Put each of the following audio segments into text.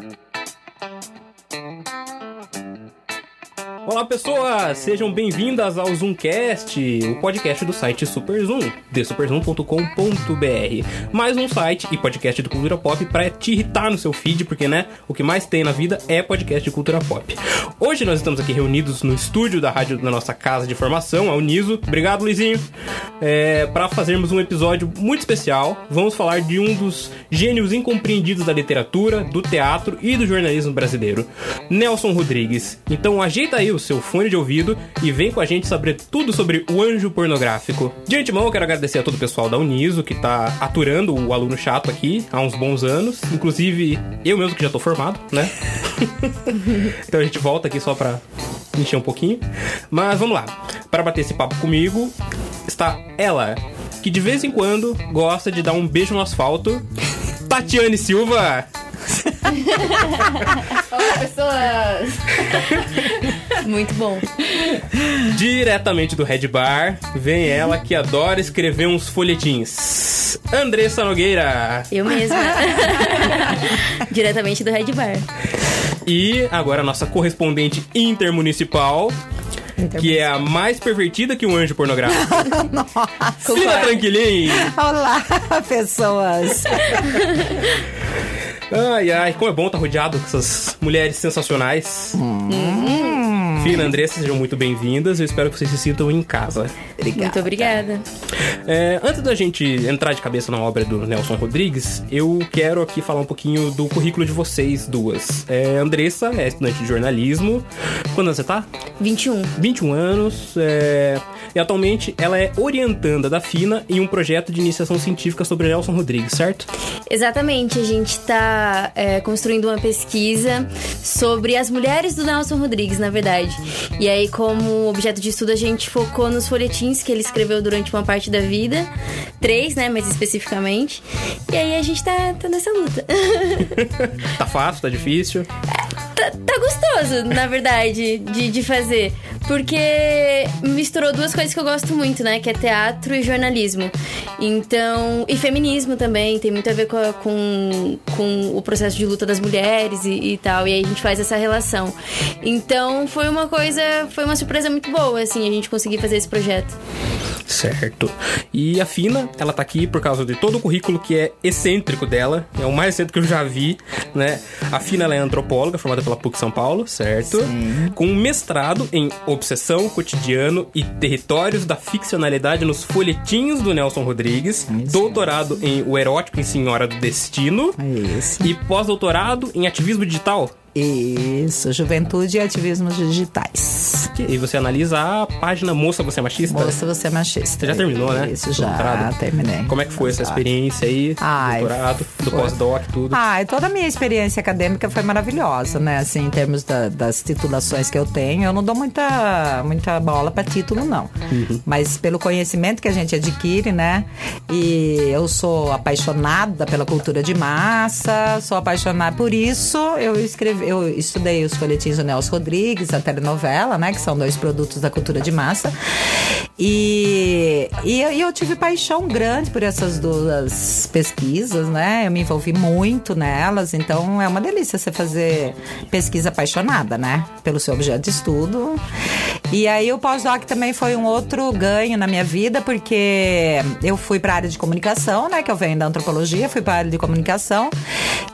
Mm-hmm. Olá pessoas, sejam bem-vindas ao Zoomcast, o podcast do site Super Zoom, de superzoom.com.br. Mais um site e podcast de cultura pop para te irritar no seu feed, porque né, o que mais tem na vida é podcast de cultura pop. Hoje nós estamos aqui reunidos no estúdio da rádio da nossa casa de formação, a Uniso. Obrigado, Luizinho. É, para fazermos um episódio muito especial, vamos falar de um dos gênios incompreendidos da literatura, do teatro e do jornalismo brasileiro, Nelson Rodrigues. Então ajeita aí o seu fone de ouvido e vem com a gente saber tudo sobre o anjo pornográfico. De antemão, eu quero agradecer a todo o pessoal da Uniso que tá aturando o aluno chato aqui há uns bons anos, inclusive eu mesmo que já tô formado, né? então a gente volta aqui só pra encher um pouquinho. Mas vamos lá. Para bater esse papo comigo está ela, que de vez em quando gosta de dar um beijo no asfalto, Tatiane Silva. Olá, pessoas! Muito bom. Diretamente do Red Bar, vem ela que adora escrever uns folhetins. Andressa Nogueira. Eu mesma. Diretamente do Red Bar. E agora a nossa correspondente intermunicipal, que é a mais pervertida que um anjo pornográfico. Nossa. Fila Tranquilinho. Olá, pessoas. Ai, ai, como é bom estar rodeado com essas mulheres sensacionais. Fina, Andressa, sejam muito bem-vindas. Eu espero que vocês se sintam em casa. Obrigada. Muito obrigada. É, antes da gente entrar de cabeça na obra do Nelson Rodrigues, eu quero aqui falar um pouquinho do currículo de vocês duas. É, Andressa é estudante de jornalismo. Quando você tá? 21. 21 anos. é, e atualmente ela é orientanda da FINA em um projeto de iniciação científica sobre Nelson Rodrigues, certo? Exatamente, a gente está construindo uma pesquisa sobre as mulheres do Nelson Rodrigues, na verdade. E aí, como objeto de estudo, a gente focou nos folhetins que ele escreveu durante uma parte da vida. Três, né, mais especificamente. E aí a gente tá, tá nessa luta. Tá fácil, tá difícil? Tá, tá gostoso, na verdade, de, de fazer. Porque misturou duas coisas que eu gosto muito, né? Que é teatro e jornalismo. Então. E feminismo também, tem muito a ver com, a- com, com o processo de luta das mulheres e, e tal. E aí a gente faz essa relação. Então foi uma coisa. Foi uma surpresa muito boa, assim, a gente conseguir fazer esse projeto. Certo. E a Fina, ela tá aqui por causa de todo o currículo que é excêntrico dela. É o mais excêntrico que eu já vi, né? A Fina, ela é antropóloga, formada pela PUC São Paulo, certo? Com um mestrado em obsessão, cotidiano e territórios da ficcionalidade nos folhetinhos do Nelson Rodrigues. Doutorado em O Erótico em Senhora do Destino. Isso. E pós-doutorado em ativismo digital. Isso, juventude e ativismos digitais. E você analisa a página Moça Você é Machista? Moça, você é machista. Você já terminou, né? Isso, já doutorado? terminei. Como é que foi essa experiência aí? Ai, doutorado, do pós-doc, tudo. Ah, e toda a minha experiência acadêmica foi maravilhosa, né? Assim, em termos da- das titulações que eu tenho, eu não dou muita, muita bola para título, não. Mas pelo conhecimento que a gente adquire, né? E eu sou apaixonada pela cultura de massa, sou apaixonada por isso. Eu escrevi, eu estudei os folhetins do Nelson Rodrigues, a telenovela, né? Que são dois produtos da cultura de massa. E, e, e eu tive paixão grande por essas duas pesquisas, né? Eu me envolvi muito nelas, então é uma delícia você fazer pesquisa apaixonada, né? Pelo seu objeto de estudo. E aí o pós-doc também foi um outro ganho na minha vida, porque eu fui para a área de comunicação, né? Que eu venho da antropologia, fui para a área de comunicação,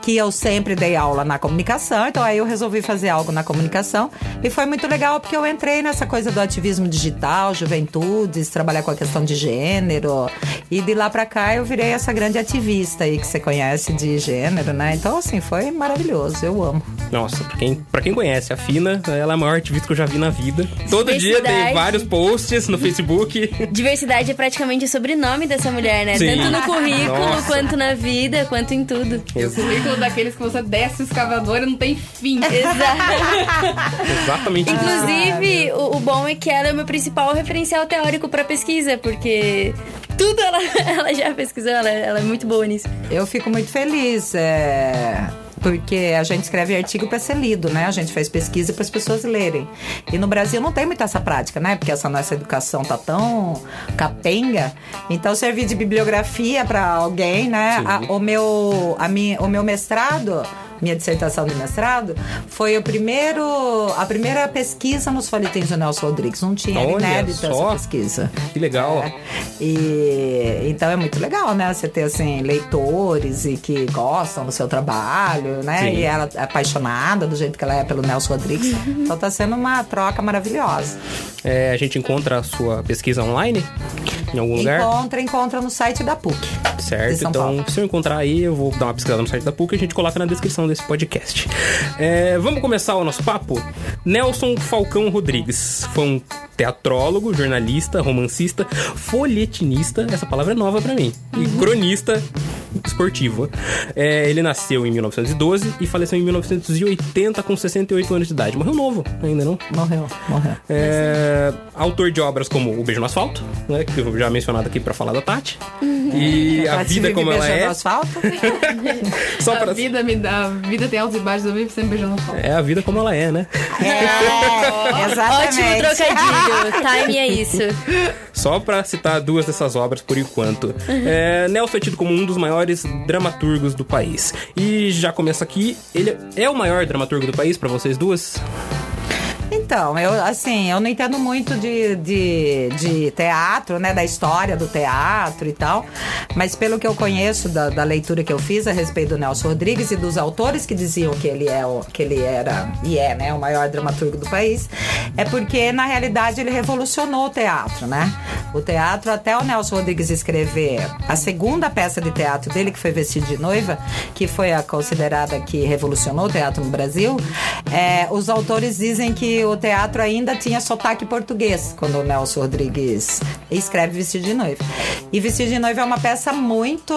que eu sempre dei aula na comunicação, então aí eu resolvi fazer algo na comunicação. E foi muito legal porque eu entrei nessa coisa do ativismo digital, juventudes, trabalhar com a questão de gênero. E de lá pra cá eu virei essa grande ativista aí que você conhece de gênero, né? Então, assim, foi maravilhoso, eu amo. Nossa, pra quem, pra quem conhece a Fina, ela é a maior ativista que eu já vi na vida. Todo dia tem vários posts no Facebook. Diversidade é praticamente o sobrenome dessa mulher, né? Sim. Tanto no currículo, Nossa. quanto na vida, quanto em tudo. O currículo daqueles que você desce o escavador e não tem fim. Exatamente. Inclusive, o, o bom é que ela é o meu principal referencial teórico pra pesquisa, porque tudo ela, ela já pesquisou, ela, ela é muito boa nisso. Eu fico muito feliz, é, porque a gente escreve artigo para ser lido, né? A gente faz pesquisa para as pessoas lerem. E no Brasil não tem muito essa prática, né? Porque essa nossa educação tá tão capenga. Então servir de bibliografia para alguém, né? A- o meu a minha, o meu mestrado minha dissertação de mestrado, foi o primeiro, a primeira pesquisa nos folhetins do Nelson Rodrigues. Não tinha Olha inédita só. essa pesquisa. Que legal. É. E então é muito legal, né? Você ter assim leitores e que gostam do seu trabalho, né? Sim. E ela é apaixonada do jeito que ela é pelo Nelson Rodrigues. então tá sendo uma troca maravilhosa. É, a gente encontra a sua pesquisa online em algum lugar? Encontra, encontra no site da PUC. Certo, então Paulo. se eu encontrar aí, eu vou dar uma pesquisada no site da PUC e a gente coloca na descrição desse podcast. É, vamos começar o nosso papo? Nelson Falcão Rodrigues foi um teatrólogo, jornalista, romancista, folhetinista, essa palavra é nova pra mim, e cronista esportivo. É, ele nasceu em 1912 e faleceu em 1980 com 68 anos de idade. Morreu novo ainda, não? Morreu, morreu. É, autor de obras como O Beijo no Asfalto, né, que eu já mencionado aqui pra falar da Tati. E A Tati Vida Como Ela É. asfalto. Só A pra... vida, me dá, a vida tem altos e baixos, eu vivo sempre beijando o sol. É a vida como ela é, né? É, exatamente. Ótimo trocadilho. Time é isso. Só pra citar duas dessas obras por enquanto. É, Nelson é tido como um dos maiores dramaturgos do país. E já começa aqui, ele é o maior dramaturgo do país pra vocês duas? Então, eu assim, eu não entendo muito de, de, de teatro, né? Da história do teatro e tal. Mas pelo que eu conheço da, da leitura que eu fiz a respeito do Nelson Rodrigues e dos autores que diziam que ele, é o, que ele era e é, né, o maior dramaturgo do país, é porque, na realidade, ele revolucionou o teatro, né? O teatro, até o Nelson Rodrigues escrever a segunda peça de teatro dele, que foi Vestido de Noiva, que foi a considerada que revolucionou o teatro no Brasil, é, os autores dizem que o teatro ainda tinha sotaque português quando o Nelson Rodrigues escreve Vestido de Noiva. E Vestido de Noiva é uma peça muito,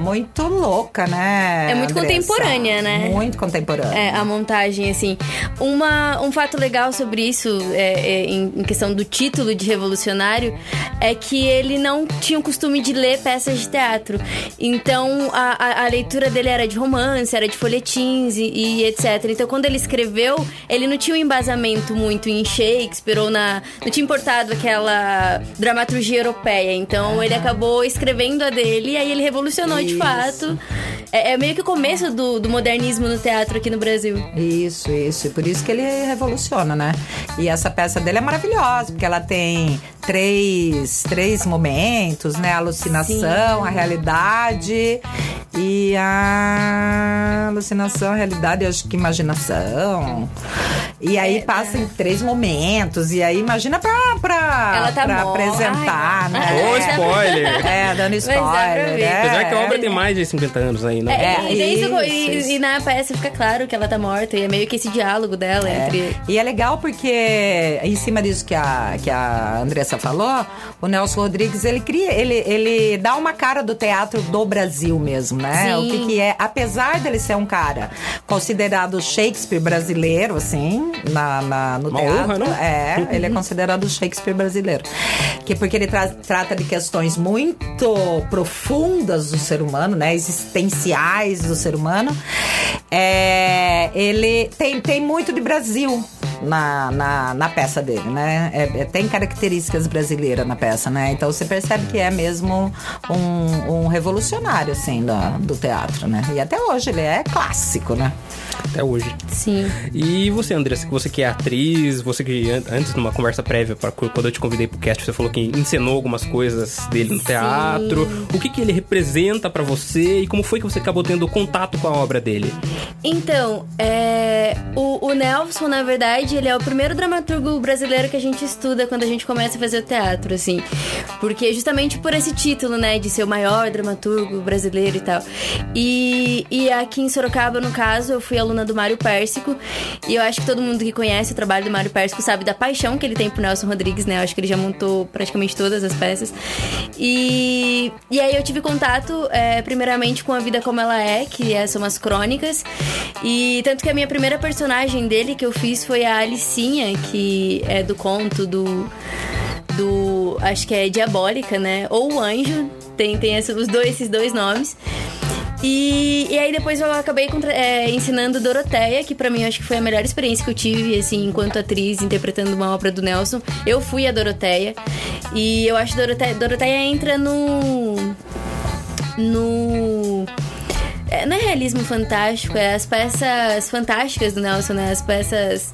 muito louca, né? É muito Andressa? contemporânea, né? Muito contemporânea. É, a montagem, assim. Uma, um fato legal sobre isso, é, é, em, questão do título de revolucionário, é que ele não tinha o costume de ler peças de teatro. Então, a, a- a leitura dele era de romance, era de folhetins e, e etc. Então, quando ele escreveu, ele não tinha um embasamento muito em Shakespeare ou na... Não tinha importado aquela dramaturgia europeia. Então, ele acabou escrevendo a dele e aí ele revolucionou de Isso. fato. É, é meio que o começo do, do modernismo no teatro aqui no Brasil. Isso, isso. E por isso que ele revoluciona, né? E essa peça dele é maravilhosa, porque ela tem três, três momentos, né? A alucinação, a realidade e a alucinação, a realidade, eu acho que imaginação. E aí passa em três momentos. E aí imagina pra, pra, Ela tá pra apresentar, Ai, né? Ô, spoiler! É, dando pra spoiler. É, Apesar que a obra é. tem mais de 50 anos aí, né? É, É, e, isso, e- isso. e na peça fica claro que ela tá morta, e é meio que esse diálogo dela entre. E é legal porque, em cima disso que a, que a Andressa falou, o Nelson Rodrigues, ele cria, ele, ele dá uma cara do teatro do Brasil mesmo, né? Sim. O que, que é, apesar dele ser um cara considerado Shakespeare brasileiro, assim, na, na- no Uma teatro. honra, não? É, ele é considerado o Shakespeare brasileiro. Que porque ele tra- trata de questões muito profundas do ser humano, né? Existenciais do ser humano. É, ele tem, tem muito de Brasil na, na, na peça dele, né? É- é- tem características brasileiras na peça, né? Então você percebe que é mesmo um, um revolucionário, assim, da- do teatro, né? E até hoje ele é clássico, né? Até hoje. Sim. E você, Andressa, que você que é atriz, você que an- antes, numa conversa prévia, quando eu te convidei pro cast, você falou que encenou algumas coisas dele no teatro. O que, que ele representa pra você e como foi que você acabou tendo contato com a obra dele? Então, é, o, o Nelson, na verdade, ele é o primeiro dramaturgo brasileiro que a gente estuda quando a gente começa a fazer o teatro, assim. Porque justamente por esse título, né, de ser o maior dramaturgo brasileiro e tal. E, e aqui em Sorocaba, no caso, eu fui aluna do Mário Pérsico. E eu acho que todo mundo que conhece o trabalho do Mário Pérsico sabe da paixão que ele tem pro Nelson Rodrigues, né? Eu acho que ele já montou praticamente todas as peças. E, e aí eu tive contato, é, primeiramente, com A Vida Como Ela É, que é, são as crônicas. E tanto que a minha primeira personagem dele que eu fiz foi a Alicinha, que é do conto do. do. acho que é Diabólica, né? Ou o Anjo. Tem, tem esse- os dois, esses dois nomes. E, e aí depois eu acabei é, ensinando Doroteia, que pra mim eu acho que foi a melhor experiência que eu tive, assim, enquanto atriz, interpretando uma obra do Nelson. Eu fui a Doroteia. E eu acho que Doroteia, Doroteia entra no. no. é, não é realismo fantástico, é as peças fantásticas do Nelson, né? As peças.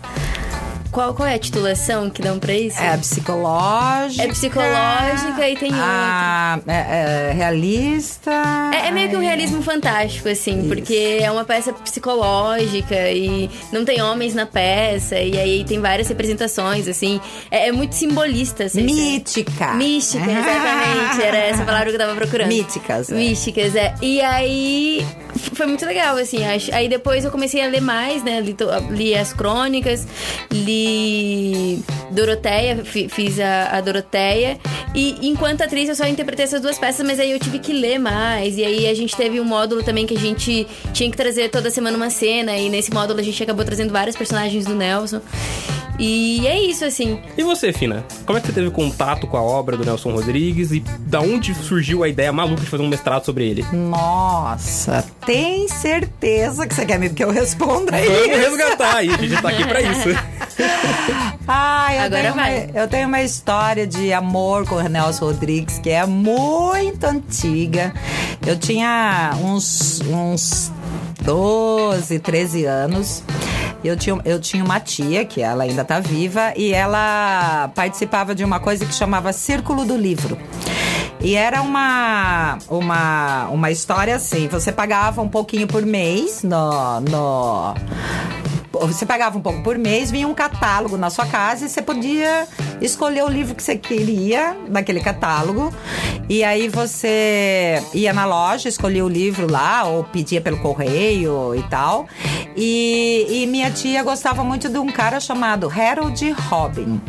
Qual, qual é a titulação que dão pra isso? É psicológica. É psicológica e tem a, é, é realista. É, é meio que um realismo fantástico, assim, Isso. porque é uma peça psicológica e não tem homens na peça, e aí tem várias representações, assim. É, é muito simbolista, assim. Mítica. Mística, exatamente. Era essa palavra que eu tava procurando. Míticas. é. Místicas, é. E aí foi muito legal, assim, acho. Aí depois eu comecei a ler mais, né? Li, li as crônicas, li Doroteia, fi- fiz a, a Doroteia. E enquanto atriz eu só interpretei essas duas peças, mas aí eu tive que ler mais. E aí a gente teve um módulo também que a gente tinha que trazer toda semana uma cena. E nesse módulo a gente acabou trazendo vários personagens do Nelson. E é isso, assim. E você, Fina? Como é que você teve contato com a obra do Nelson Rodrigues e da onde surgiu a ideia maluca de fazer um mestrado sobre ele? Nossa, tem certeza que você quer me que eu responda Vamos isso? resgatar aí, a gente tá aqui pra isso. Ah, eu, Agora tenho uma, vai. eu tenho uma história de amor com o Nelson Rodrigues que é muito antiga. Eu tinha uns, uns 12, 13 anos. Eu tinha, eu tinha uma tia, que ela ainda tá viva, e ela participava de uma coisa que chamava Círculo do Livro. E era uma, uma, uma história assim: você pagava um pouquinho por mês no. no você pagava um pouco por mês, vinha um catálogo na sua casa e você podia escolher o livro que você queria daquele catálogo. E aí você ia na loja, escolhia o livro lá, ou pedia pelo correio e tal. E, e minha tia gostava muito de um cara chamado Harold Robin.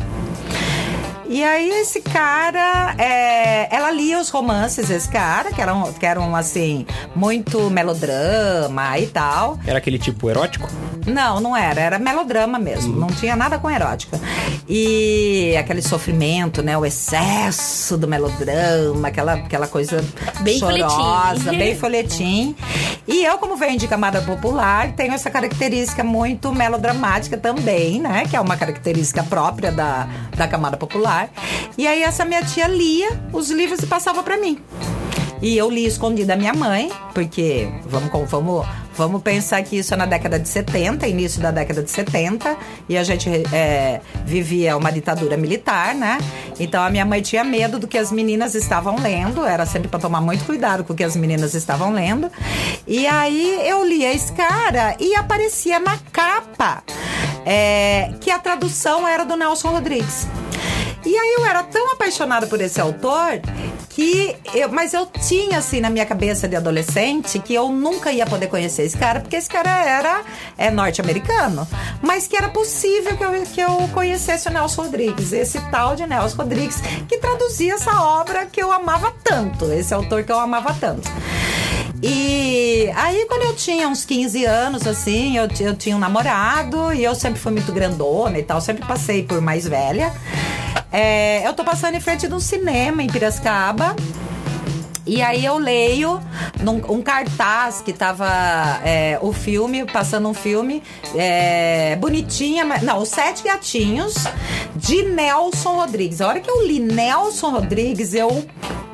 E aí esse cara, é, ela lia os romances desse cara, que eram, que eram assim, muito melodrama e tal. Era aquele tipo erótico? Não, não era. Era melodrama mesmo. Não tinha nada com erótica. E aquele sofrimento, né? O excesso do melodrama, aquela, aquela coisa Bem chorosa, folhetim. bem folhetim. E eu, como venho de camada popular, tenho essa característica muito melodramática também, né? Que é uma característica própria da, da camada popular. E aí essa minha tia lia os livros e passava pra mim. E eu li escondido da minha mãe, porque vamos, vamos, vamos pensar que isso é na década de 70, início da década de 70, e a gente é, vivia uma ditadura militar, né? Então a minha mãe tinha medo do que as meninas estavam lendo, era sempre para tomar muito cuidado com o que as meninas estavam lendo. E aí eu lia esse cara e aparecia na capa é, que a tradução era do Nelson Rodrigues. E aí eu era tão apaixonada por esse autor que eu, mas eu tinha assim na minha cabeça de adolescente que eu nunca ia poder conhecer esse cara, porque esse cara era é norte-americano, mas que era possível que eu, que eu conhecesse o Nelson Rodrigues, esse tal de Nelson Rodrigues que traduzia essa obra que eu amava tanto, esse autor que eu amava tanto. E aí, quando eu tinha uns 15 anos, assim, eu, eu tinha um namorado e eu sempre fui muito grandona e tal, sempre passei por mais velha. É, eu tô passando em frente de um cinema em Piracicaba. E aí eu leio num, um cartaz que tava é, o filme, passando um filme é, bonitinha, mas- não, Os Sete Gatinhos, de Nelson Rodrigues. A hora que eu li Nelson Rodrigues, eu.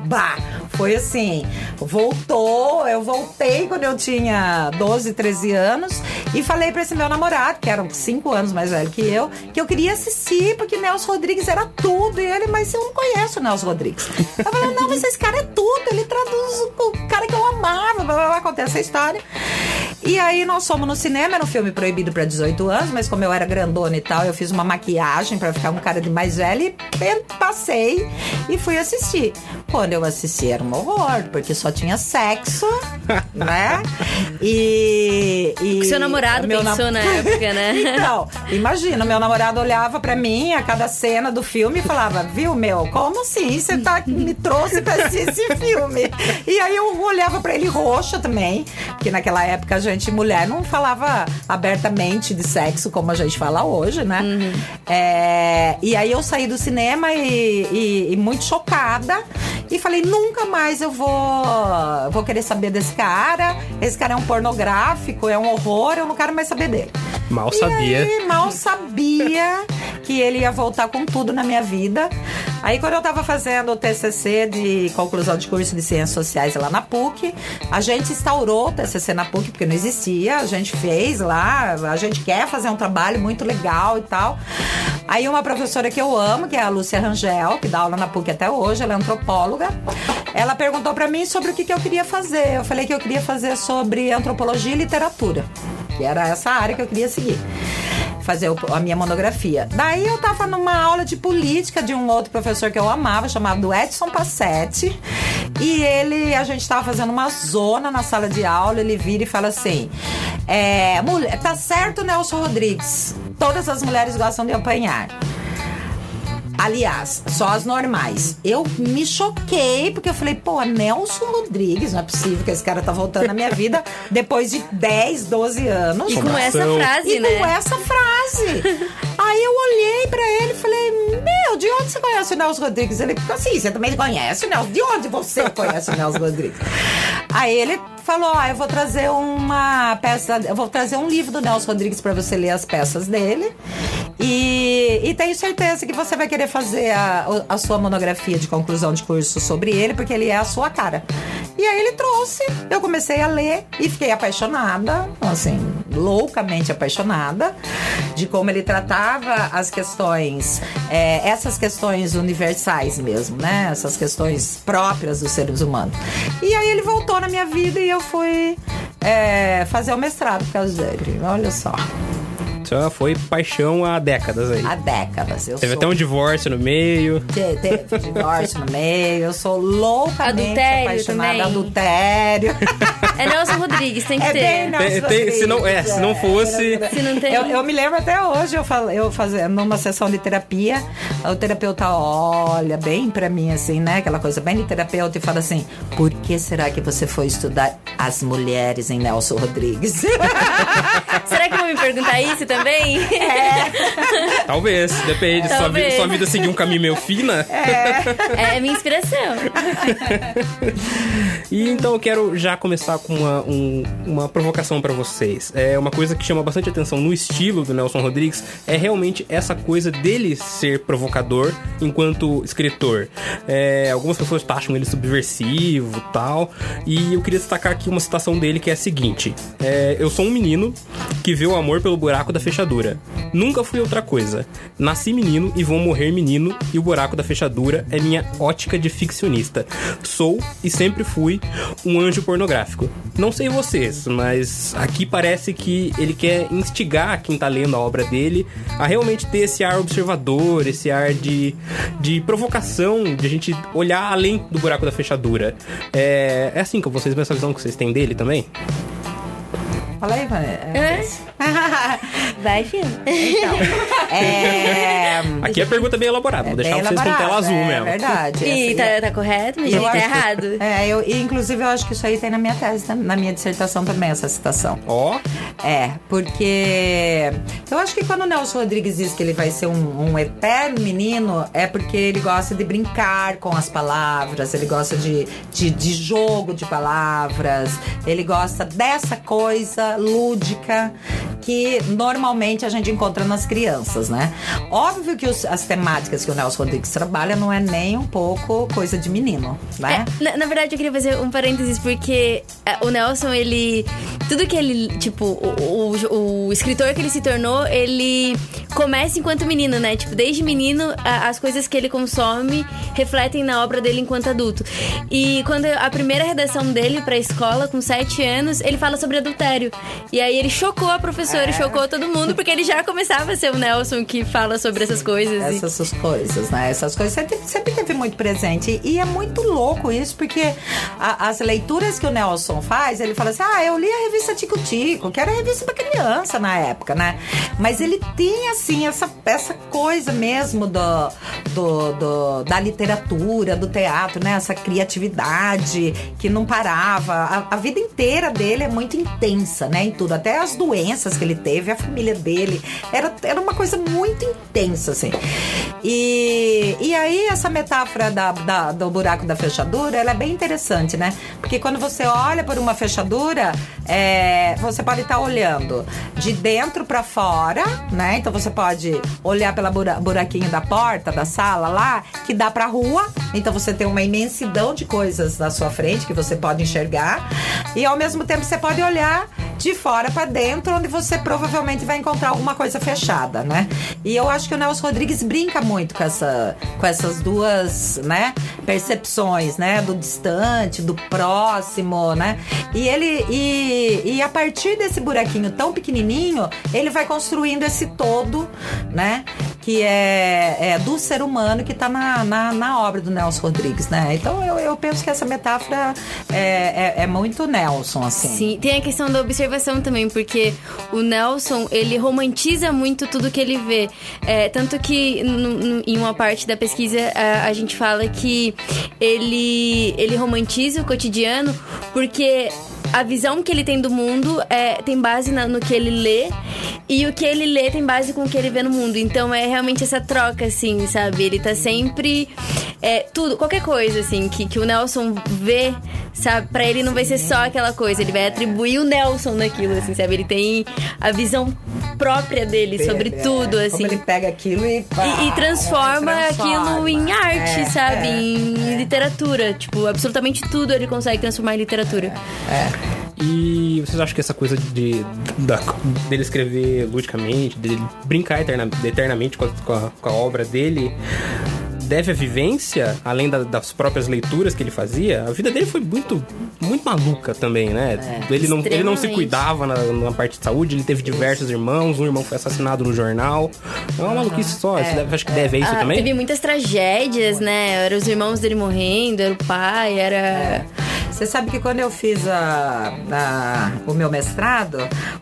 Bah! Foi assim, voltou, eu voltei quando eu tinha 12, 13 anos e falei pra esse meu namorado, que era 5 anos mais velho que eu, que eu queria assistir, porque Nelson Rodrigues era tudo. E ele, mas eu não conheço o Nelson Rodrigues. Eu falei, não, mas esse cara é tudo, ele traduz o cara que eu amava, blá, blá, blá, conta essa história. E aí nós fomos no cinema, era um filme proibido pra 18 anos, mas como eu era grandona e tal, eu fiz uma maquiagem pra ficar um cara de mais velho e passei e fui assistir. Quando eu assisti era um horror, porque só tinha sexo, né? E. e O seu namorado meu pensou na época, né? Então, imagina, meu namorado olhava pra mim a cada cena do filme e falava, viu, meu, como assim você tá, me trouxe pra assistir esse filme? E aí eu olhava pra ele roxa também, porque naquela época a gente, mulher, não falava abertamente de sexo como a gente fala hoje, né? É, e aí eu saí do cinema e, e- e muito chocada e falei, nunca mais eu vou, vou querer saber desse cara. Esse cara é um pornográfico, é um horror, eu não quero mais saber dele. Mal E sabia. aí, mal sabia que ele ia voltar com tudo na minha vida. Aí, quando eu tava fazendo o TCC de conclusão de curso de Ciências Sociais lá na PUC, a gente instaurou o TCC na PUC, porque não existia. A gente fez lá, a gente quer fazer um trabalho muito legal e tal. Aí, uma professora que eu amo, que é a Lúcia Rangel, que dá aula na PUC até hoje, ela é antropóloga. Ela perguntou pra mim sobre o que, que eu queria fazer. Eu falei que eu queria fazer sobre antropologia e literatura, que era essa área que eu queria seguir fazer a minha monografia. Daí eu tava numa aula de política de um outro professor que eu amava, chamado Edson Passetti. E ele, a gente tava fazendo uma zona na sala de aula, ele vira e fala assim: é, mulher, tá certo, Nelson Rodrigues. Todas as mulheres gostam de apanhar. Aliás, só as normais. Eu me choquei, porque eu falei, pô, Nelson Rodrigues, não é possível que esse cara tá voltando na minha vida depois de 10, 12 anos. E com essa frase, E né? com essa frase. Aí eu olhei pra ele e falei: Meu, de onde você conhece o Nelson Rodrigues? Ele falou assim: Você também conhece o Nelson? De onde você conhece o Nelson Rodrigues? Aí ele falou: Ó, eu vou trazer uma peça, eu vou trazer um livro do Nelson Rodrigues pra você ler as peças dele. E, e tenho certeza que você vai querer fazer a, a sua monografia de conclusão de curso sobre ele, porque ele é a sua cara. E aí ele trouxe, eu comecei a ler e fiquei apaixonada, assim, loucamente apaixonada, de como ele tratava as questões, é, essas questões universais mesmo, né? Essas questões próprias dos seres humanos. E aí ele voltou na minha vida e eu fui é, fazer o mestrado por causa dele. Olha só, Isso foi paixão há décadas aí. há décadas. Eu Teve sou... até um divórcio no meio. Te- Teve divórcio no meio, eu sou loucamente Adultério apaixonada. também. Adultério. É Nelson Rodrigues, tem que É ter. bem Nelson Tem- tem- se não- é, se não fosse- Se não tem. Eu, eu me lembro até hoje, eu, fal- eu fazendo numa sessão de terapia, o terapeuta olha bem pra mim, assim, né? Aquela coisa bem de terapeuta e fala assim: por que será que você foi estudar as mulheres em Nelson Rodrigues? Será me perguntar isso também? Talvez, depende. Sua Talvez. vida, sua vida seguir um caminho meio fina. É minha inspiração. E então eu quero já começar com uma, um- uma provocação pra vocês. É uma coisa que chama bastante atenção no estilo do Nelson Rodrigues é realmente essa coisa dele ser provocador enquanto escritor. É, algumas pessoas acham ele subversivo e tal. E eu queria destacar aqui uma citação dele que é a seguinte: é, Eu sou um menino que vê amor pelo buraco da fechadura. Nunca fui outra coisa. Nasci menino e vou morrer menino, e o buraco da fechadura é minha ótica de ficcionista. Sou e sempre fui um anjo pornográfico. Não sei vocês, mas aqui parece que ele quer instigar quem tá lendo a obra dele a realmente ter esse ar observador, esse ar de, de provocação, de a gente olhar além do buraco da fechadura. É, é assim com vocês, essa visão que vocês têm dele também? Fala aí, Vanessa. É? Vai, filho. Então, é. Aqui é pergunta bem elaborada, vou deixar bem vocês com tela azul é mesmo. verdade. E tá, tá correto? Mas Eu ele tá errado. É, eu, e inclusive eu acho que isso aí tem na minha tese, na minha dissertação também, essa citação. Ó, É, porque eu acho que quando o Nelson Rodrigues diz que ele vai ser um, um eterno menino, é porque ele gosta de brincar com as palavras, ele gosta de, de, de jogo de palavras, ele gosta dessa coisa lúdica que normalmente a gente encontra nas crianças, né? Óbvio que os- as temáticas que o Nelson Rodrigues trabalha não é nem um pouco coisa de menino, né? É, na, na verdade, eu queria fazer um parênteses, porque é, o Nelson, ele. Tudo que ele. Tipo, o, o, o escritor que ele se tornou, ele começa enquanto menino, né? Tipo, desde menino, a- as coisas que ele consome refletem na obra dele enquanto adulto. E quando a primeira redação dele pra escola, com sete anos, ele fala sobre adultério. E aí ele chocou a professora, É. chocou todo mundo, porque ele já começava a ser o Nelson que fala sobre essas coisas. e- Essas coisas, né? Essas coisas sempre, sempre teve muito presente. E é muito louco isso, porque a- as leituras que o Nelson faz, ele fala assim: ah, eu li a revista Tico Tico, que era revista pra criança na época, né? Mas ele tem assim, essa, essa coisa mesmo do, do, do- da literatura, do teatro, né? Essa criatividade que não parava. A, a vida inteira dele é muito intensa, né? Em tudo. Até as doenças que ele teve, a família dele. Era, era uma coisa muito intensa, assim. E, e aí, essa metáfora da, da- do buraco da fechadura, ela é bem interessante, né? Porque quando você olha por uma fechadura, é, você pode estar olhando de dentro para fora, né? Então você pode olhar pela bura- buraquinho da porta, da sala lá, que dá pra rua. Então você tem uma imensidão de coisas na sua frente que você pode enxergar. E ao mesmo tempo você pode olhar de fora para dentro, onde você provavelmente vai encontrar alguma coisa fechada, né? E eu acho que o Nelson Rodrigues brinca muito com, essa, com essas duas, né, percepções, né, do distante, do próximo, né? E ele e, e a partir desse buraquinho tão pequenininho, ele vai construindo esse todo, né? Que é, é do ser humano que tá na, na, na obra do Nelson Rodrigues, né? Então eu, eu penso que essa metáfora é, é, é muito Nelson, assim. Sim, tem a questão da observação também, porque o Nelson, ele romantiza muito tudo que ele vê. É, tanto que em uma parte da pesquisa a, a gente fala que ele, ele romantiza o cotidiano porque a visão que ele tem do mundo é, tem base na- no que ele lê e o que ele lê tem base com o que ele vê no mundo. Então é realmente essa troca, assim, sabe? Ele tá sempre. É, tudo, qualquer coisa, assim, que, que o Nelson vê, sabe? Pra ele não vai ser só aquela coisa, ele vai atribuir o Nelson naquilo, assim, sabe? Ele tem a visão própria dele sobre É, tudo, assim. Como ele pega aquilo e... pá, E, e transforma, é, aquilo em transforma. arte, É, sabe? é, em literatura. Tipo, absolutamente tudo ele consegue transformar em literatura. E vocês acham que essa coisa de da- dele escrever ludicamente, dele brincar eterna- eternamente com a, com a- com a obra dele, deve à vivência, além da- das próprias leituras que ele fazia? A vida dele foi muito, muito maluca também, né? ele, não, ele não se cuidava na, na parte de saúde, ele teve diversos irmãos, um irmão foi assassinado no jornal. É uma maluquice só, isso deve- acho que deve a isso Ah, também? Teve muitas tragédias, né? Eram os irmãos dele morrendo, era o pai, era. Você sabe que quando eu fiz a, a- o meu mestrado,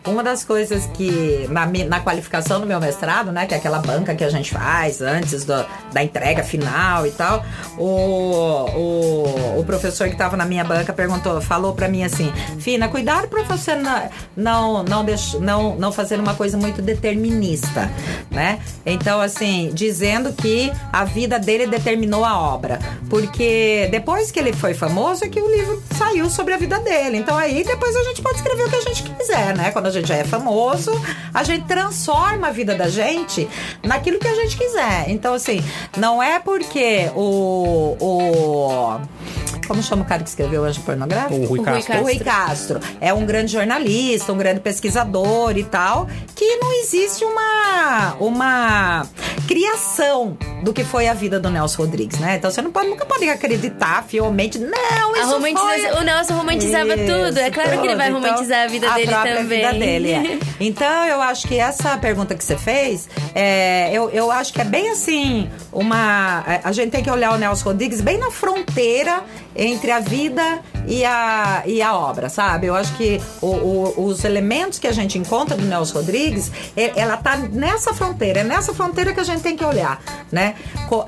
uma das coisas que na, na qualificação do meu mestrado, né, que é aquela banca que a gente faz antes do- da entrega final e tal, o, o, o professor que estava na minha banca perguntou, falou pra mim assim, Fina, cuidado pra você não não deix, não não fazer uma coisa muito determinista, né? Então assim, dizendo que a vida dele determinou a obra, porque depois que ele foi famoso é que o livro saiu sobre a vida dele. Então aí depois a gente pode escrever o que a gente quiser, né? Quando a gente já é famoso, a gente transforma a vida da gente naquilo que a gente quiser. Então assim, não é porque o o como chama o cara que escreveu o Anjo Pornográfico? O Rui O Rui Castro. O Rui Castro é um grande jornalista, um grande pesquisador e tal, que não existe uma, uma criação do que foi a vida do Nelson Rodrigues, né? Então você não pode, nunca pode acreditar fielmente, não, A isso romantização- foi... O Nelson romantizava Isso, tudo. É claro que ele vai tudo. Então, romantizar a vida dele própria também. vida dele, é. Então, eu acho que essa pergunta que você fez, é, eu, eu acho que é bem assim, uma... A gente tem que olhar o Nelson Rodrigues bem na fronteira entre a vida e a, e a obra, sabe? Eu acho que o- o- os elementos que a gente encontra do Nelson Rodrigues, é- ela tá nessa fronteira, é nessa fronteira que a gente tem que olhar, né?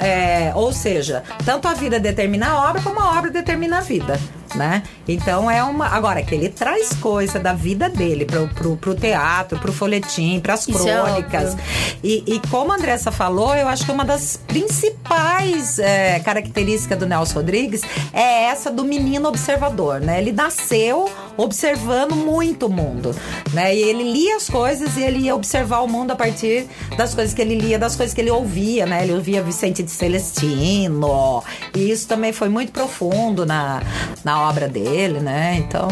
É, ou seja, tanto a vida determina a obra, como a obra determina a vida. Né? Então é uma. Agora, que ele traz coisa da vida dele pro, pro, pro teatro, pro folhetim, pras Isso é crônicas. óbvio. E, e como a Andressa falou, eu acho que uma das principais é, características do Nelson Rodrigues é essa do menino observador, né? Ele nasceu observando muito o mundo, né? E ele lia as coisas e ele ia observar o mundo a partir das coisas que ele lia, das coisas que ele ouvia, né? Ele ouvia Vicente de Celestino, e isso também foi muito profundo na, na obra dele, né? Então...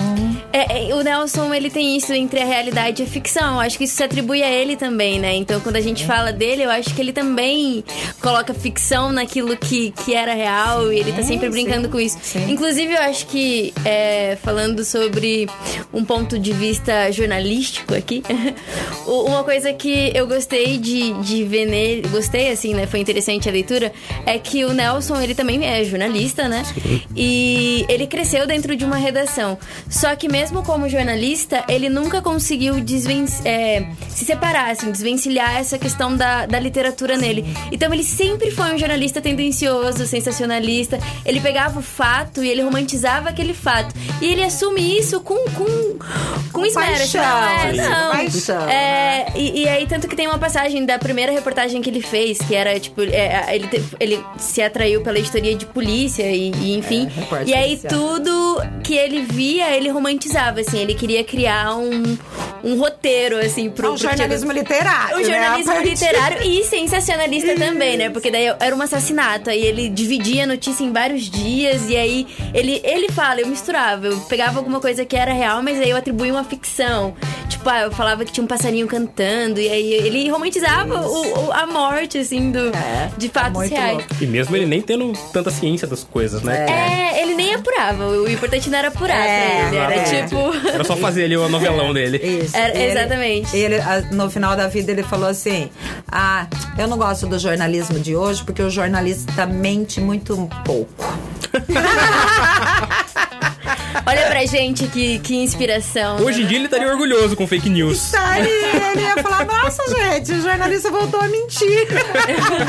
É, é, o Nelson, ele tem isso entre a realidade e a ficção. Eu acho que isso se atribui a ele também, né? Então, quando a gente fala dele, eu acho que ele também coloca ficção naquilo que, que era real e ele tá Sim, sempre brincando sim, com isso. sim. Inclusive, eu acho que, é, falando sobre um ponto de vista jornalístico aqui, uma coisa que eu gostei de, de ver nele, gostei assim, né? Foi interessante a leitura, é que o Nelson, ele também é jornalista, né? E ele cresceu dentro de uma redação. Só que mesmo como jornalista, ele nunca conseguiu desven é, se separar, assim, desvencilhar essa questão da, da literatura nele. Então ele sempre foi um jornalista tendencioso, sensacionalista. Ele pegava o fato e ele romantizava aquele fato. E ele assume isso com, com, com esmero. paixão, não, é, não. Paixão, É, e, e aí, tanto que tem uma passagem da primeira reportagem que ele fez, que era, tipo, é, ele, te- ele se atraiu pela editoria de polícia e, e, enfim. É, e aí, policial. tudo que ele via, ele romantizava, assim. Ele queria criar um, um roteiro, assim, pro... É um pro jornalismo literário, um né? jornalismo literário e sensacionalista também, né? Porque daí era um assassinato, aí ele dividia a notícia em vários dias, e aí ele, ele fala, eu misturava, eu pegava alguma coisa que era real, mas aí eu atribuía uma ficção. Tipo, ah, eu falava que tinha um passarinho cantando, e aí ele romantizava o, o- a morte, assim, do, É, de fatos muito reais. louco. E mesmo ele nem tendo tanta ciência das coisas, né? É, ele nem apurava, o importante não era apurar É, pra ele, era tipo. Era só fazer ali o novelão dele. Isso. Era- ele- exatamente. e Ele, no final da vida, ele falou assim: Ah, eu não gosto do jornalismo de hoje porque o jornalista mente muito pouco. Olha pra gente que, que inspiração. Hoje em dia ele estaria orgulhoso com fake news. Aí ele ia falar: Nossa, gente, o jornalista voltou a mentir.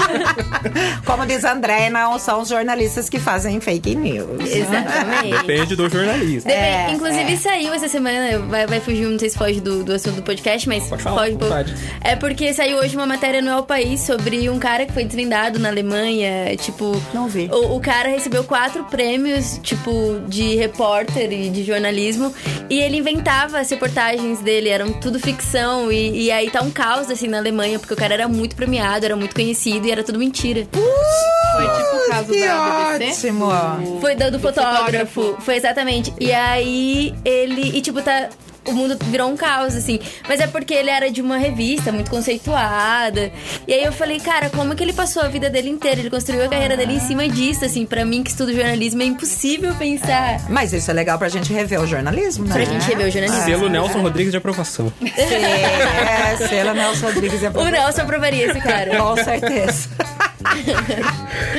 Como diz André, não são os jornalistas que fazem fake news. Exatamente. Depende do jornalista. Depende- É, Inclusive é. saiu essa semana, vai, vai fugir, não sei se foge do, do assunto do podcast, mas Pode falar, foge pouco. vontade. É porque saiu hoje uma matéria no El País sobre um cara que foi desvendado na Alemanha. Tipo, Não vi. O, o cara recebeu quatro prêmios, tipo, de repórter e de jornalismo. E ele inventava as reportagens dele, eram tudo ficção. E, e aí tá um caos, assim, na Alemanha, porque o cara era muito premiado, era muito conhecido e era tudo mentira. Foi tipo o caso Que da BBC. ótimo! Foi do, do fotógrafo. fotógrafo. Foi exatamente. E aí ele. E tipo, tá. O mundo virou um caos, assim. Mas é porque ele era de uma revista muito conceituada. E aí eu falei, cara, como que ele passou a vida dele inteira? Ele construiu a carreira dele em cima disso, assim. Pra mim, que estudo jornalismo, é impossível pensar. Mas isso é legal pra gente rever o jornalismo, né? Pra gente rever o jornalismo. Selo Nelson Rodrigues de aprovação. É, Sela Nelson Rodrigues é O Nelson aprovaria esse cara. Com certeza.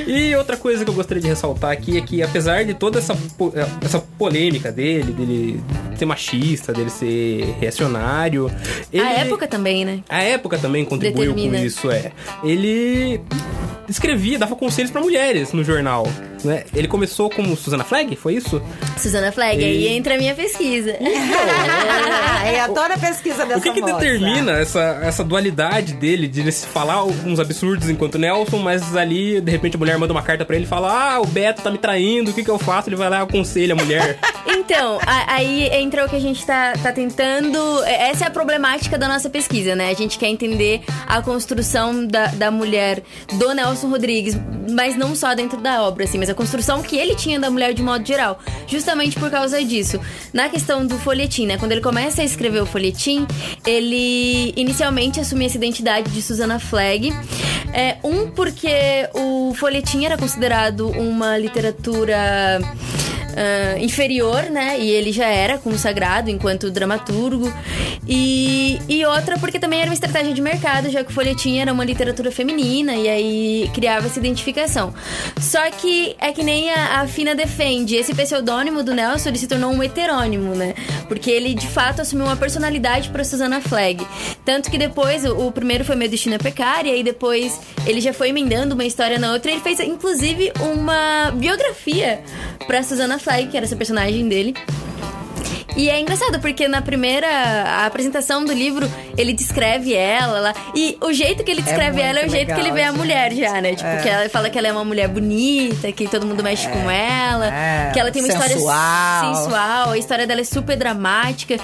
E outra coisa que eu gostaria de ressaltar aqui é que, apesar de toda essa, po- essa polêmica dele, dele ser machista, dele ser reacionário. Ele, A época também, né? A época também contribuiu Determina. com isso, é. Ele escrevia, dava conselhos pra mulheres no jornal. Né? Ele começou como Susana Flag, foi isso? Suzana Flag, E- aí entra a minha pesquisa. É, toda a pesquisa dessa o que, que determina essa, essa dualidade dele, de ele se falar alguns absurdos enquanto Nelson, mas ali, de repente, a mulher manda uma carta pra ele e fala: Ah, o Beto tá me traindo, o que, que eu faço? Ele vai lá e aconselha a mulher. Então, a- aí entra o que a gente tá, tá tentando. Essa é a problemática da nossa pesquisa, né? A gente quer entender a construção da, da mulher do Nelson Rodrigues, mas não só dentro da obra, assim, mas a construção que ele tinha da mulher de modo geral. Justamente por causa disso. Na questão do folhetim, né? Quando ele começa a escrever o folhetim, ele inicialmente assumia essa identidade de Susana Flag. É, um, porque o folhetim era considerado uma literatura ah, inferior, né? E ele já era consagrado enquanto dramaturgo. E, e outra porque também era uma estratégia de mercado, já que o folhetim era uma literatura feminina e aí criava essa identificação. Só que é que nem a, a Fina defende, esse pseudônimo do Nelson ele se tornou um heterônimo, né? Porque ele de fato assumiu uma personalidade para Susana Flag. Tanto que depois, o, o primeiro foi Meu Destino é Precário, e depois ele já foi emendando uma história na outra. Ele fez inclusive uma biografia pra Susana Flag, que era essa personagem dele. E é engraçado, porque na primeira apresentação do livro, ele descreve ela lá. E o jeito que ele descreve muito ela é o jeito que ele vê a gente. mulher já, né? Tipo, É. que ela fala que ela é uma mulher bonita, que todo mundo mexe com ela, É, que ela tem uma sensual. história sensual, a história dela é super dramática.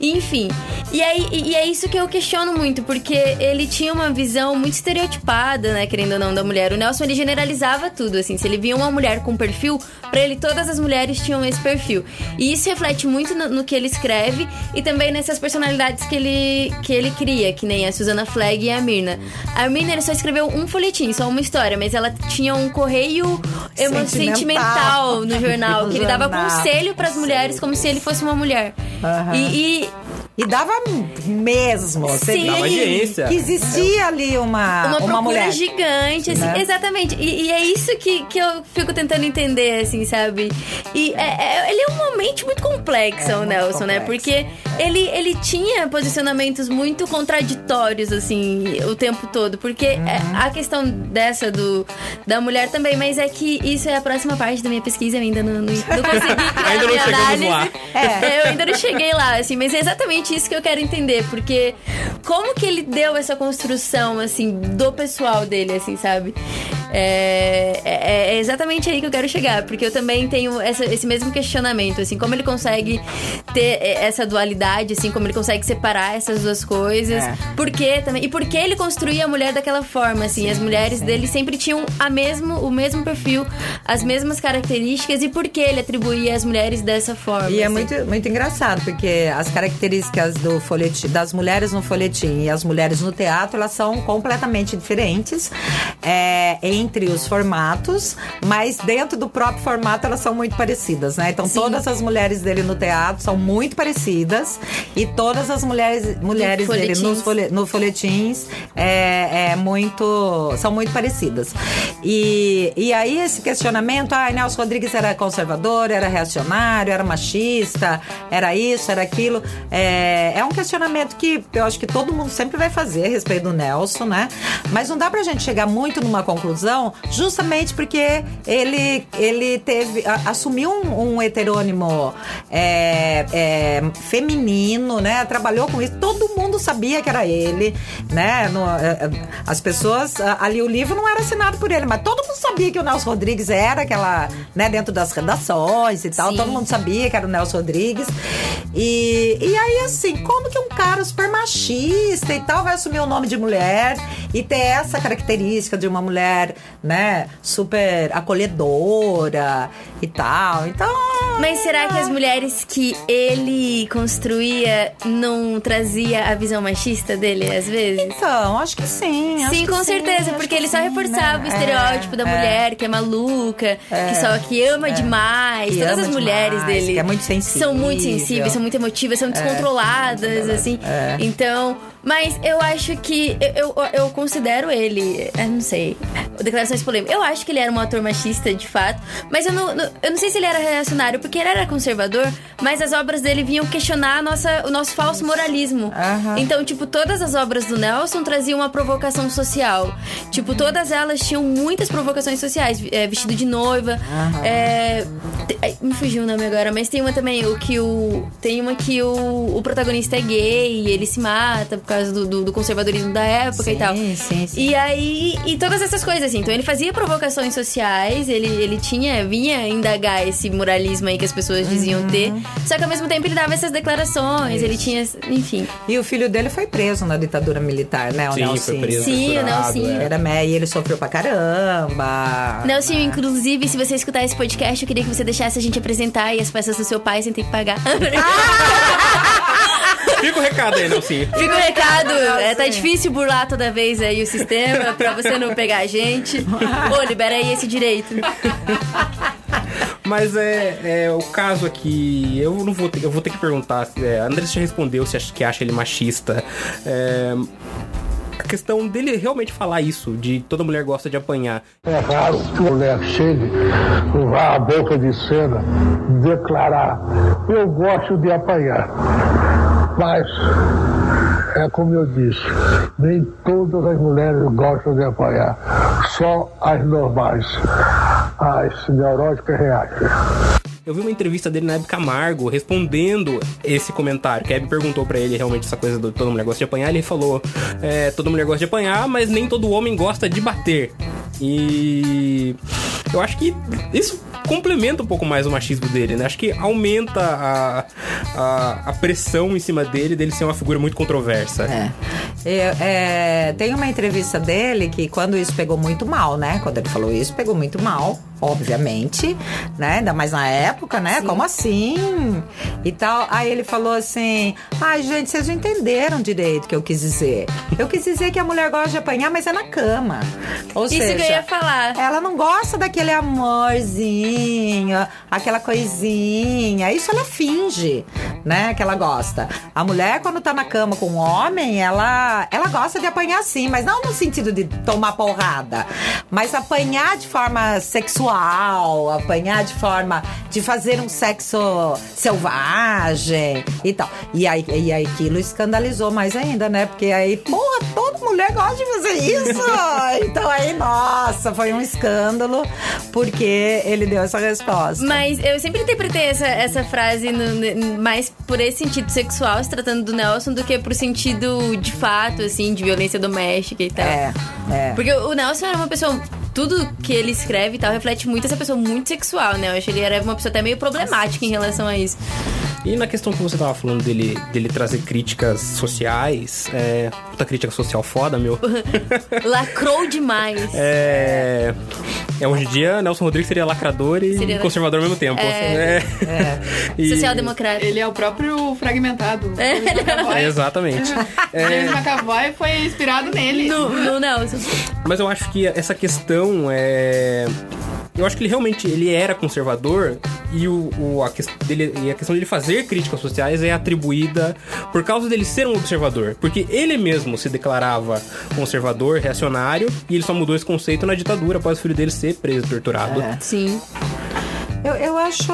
Enfim. E, e, e é isso que eu questiono muito, porque ele tinha uma visão muito estereotipada, né, querendo ou não, da mulher. O Nelson, ele generalizava tudo, assim. Se ele via uma mulher com perfil, pra ele todas as mulheres tinham esse perfil. E isso reflete muito no, no que ele escreve e também nessas personalidades que ele, que ele cria, que nem a Susana Flag e a Mirna. A Mirna ele só escreveu um folhetim, só uma história, mas ela tinha um correio Sentimental. sentimental no jornal, No que ele dava conselho para as mulheres como se ele fosse uma mulher. Aham. E, e E dava mesmo. Você Sim. Dava que- audiência. Que existia ali uma, uma, procura mulher. gigante, assim, Né? exatamente. E, e é isso que, que eu fico tentando entender, assim, sabe? E é- é- ele é uma mente muito complexa, É o Nelson, né? complexo. Porque ele, ele tinha posicionamentos muito contraditórios, assim, o tempo todo. Porque é, Uhum. a questão dessa do, da mulher também, mas é que isso é a próxima parte da minha pesquisa, eu ainda não, não, não consegui criar Ainda não minha análise. lá. É, eu ainda não cheguei lá, assim, mas é exatamente isso que eu quero entender, porque como que ele deu essa construção, assim, do pessoal dele, assim, sabe? É, é- é exatamente aí que eu quero chegar, porque eu também tenho essa- esse mesmo questionamento, assim, como ele consegue ter é, essa dualidade, assim, como ele consegue separar essas duas coisas, É. por que também, e por que ele construía a mulher daquela forma, assim, as mulheres dele sempre tinham a mesmo, o mesmo perfil, as mesmas características, e por que ele atribuía as mulheres dessa forma. E é assim. muito, muito engraçado, porque as características do folhetim, das mulheres no folhetim e as mulheres no teatro, elas são completamente diferentes é, entre os formatos, mas dentro do próprio formato elas são muito parecidas, né? Então Sim. todas as mulheres dele no teatro são muito parecidas e todas as mulheres, mulheres dele nos folhe, no folhetins é, é muito, são muito parecidas. E, e aí esse questionamento, ah, Nelson Rodrigues era conservador, era reacionário, era machista, era isso, era aquilo. É, é um questionamento que eu acho que todo mundo sempre vai fazer a respeito do Nelson, né? Mas não dá pra gente chegar muito numa conclusão, justamente porque ele, ele teve, assumiu um, um heterônimo é, é, feminino, né? Trabalhou com isso. Todo mundo sabia que era ele, né? No- é, é, as pessoas, ali o livro não era assinado por ele, mas todo mundo sabia que o Nelson Rodrigues era aquela, né? Dentro das redações e tal, Sim. todo mundo sabia que era o Nelson Rodrigues. E, e aí, assim, como que um cara super machista e tal vai assumir o nome de mulher e ter essa característica de uma mulher, né? Super acolhedora e tal. Então. Mas será que as mulheres que ele construía não trazia a visão machista dele, às vezes? Então, acho que sim. Sim, com certeza, porque que ele só sim, reforçava né? o estereótipo da É, mulher que é maluca, que só que ama demais. Que Todas ama as mulheres demais, dele que é muito sensível. são muito sensíveis, são muito emotivas, são descontroladas, assim. É. Então, mas eu acho que eu, eu, eu considero ele, eu não sei, declarações polêmicas. Eu acho que ele era um ator machista, de fato, mas eu não, eu não sei se ele era reacionário, porque ele era conservador, mas as obras dele vinham questionar nossa, o nosso falso moralismo. Aham. Então, tipo, todas as obras do Nelson traziam uma provocação social. Tipo, todas elas tinham muitas provocações sociais. É, vestido de noiva. é, te- ai, me fugiu o nome agora, mas tem uma também, o que o. Tem uma que o, o protagonista é gay e ele se mata por causa do, do- do conservadorismo da época e Sim, tal. sim, sim. E aí, e todas essas coisas, assim. Então ele fazia provocações sociais, ele, ele tinha, vinha indagar esse moralismo aí que as pessoas diziam Uhum. ter. Só que ao mesmo tempo ele dava essas declarações, ele tinha. Enfim. E o filho dele foi preso na ditadura militar, né? O Sim, Nelson. foi preso. Sim, o Nelsinho. é. Era mé, e ele sofreu pra caramba. Nelson, inclusive, se você escutar esse podcast, eu queria que você deixasse a gente apresentar e as peças do seu pai sem ter que pagar. Fica o recado aí, Nelsinho. Fica o recado. É, tá difícil burlar toda vez aí o sistema pra você não pegar a gente. Ô, libera aí esse direito. Mas é, é, o caso aqui, eu não vou ter, eu vou ter que perguntar. É, a Andressa já respondeu se acha, que acha ele machista. É, a questão dele realmente falar isso, de toda mulher gosta de apanhar. É raro que uma mulher chegue, vá à boca de cena, declarar: Eu gosto de apanhar. Mas, é como eu disse, nem todas as mulheres gostam de apanhar, só as normais, as neuróticas reais. Eu vi uma entrevista dele na Hebe Camargo respondendo esse comentário. Que a Hebe perguntou pra ele realmente essa coisa do toda mulher gosta de apanhar. Ele falou: é, toda mulher gosta de apanhar, mas nem todo homem gosta de bater. E eu acho que isso complementa um pouco mais o machismo dele, né? Acho que aumenta a, a, a pressão em cima dele, dele ser uma figura muito controversa. É. É, é, tem uma entrevista dele que quando isso pegou muito mal, né? Quando ele falou isso, pegou muito mal, obviamente, né? Ainda mais na época, né? Como assim? E tal. Aí ele falou assim: ai, gente, vocês não entenderam direito o que eu quis dizer. Eu quis dizer que a mulher gosta de apanhar, mas é na cama. Ou Isso seja, que eu ia falar. ela não gosta daquele amorzinho, aquela coisinha. Isso ela finge, né? Que ela gosta. A mulher, quando tá na cama com um homem, ela, ela gosta de apanhar sim, mas não no sentido de tomar porrada. Mas apanhar de forma sexual, apanhar de forma de fazer um sexo selvagem e tal. E aí, e aí aquilo escandalizou mais ainda, né? Porque aí, porra, toda mulher gosta de fazer isso. então aí, nossa, foi um escândalo porque ele deu essa resposta. Mas eu sempre interpretei essa, essa frase no- mais por esse sentido sexual, se tratando do Nelson, do que pro sentido de fato, assim, de violência doméstica e tal. É, é. Porque o Nelson era uma pessoa. Tudo que ele escreve e tal reflete muito essa pessoa muito sexual, né? Eu acho que ele era uma pessoa até meio problemática em relação a isso. E na questão que você tava falando dele, dele trazer críticas sociais, é. Puta crítica social foda, meu. Lacrou demais. É. é hoje em dia, Nelson Rodrigues seria lacrador e Seria- conservador ao mesmo tempo. É. É. E- Social-democrata. Ele é o próprio fragmentado. É. É, exatamente. É, James McAvoy foi inspirado nele. No, no Nelson. Mas eu acho que essa questão é. Eu acho que ele realmente ele era conservador e, o, o- a, ques- dele, e a questão dele fazer críticas sociais é atribuída por causa dele ser um observador. Porque ele mesmo se declarava conservador, reacionário, e ele só mudou esse conceito na ditadura após o filho dele ser preso e torturado. É. Sim. Eu, eu acho.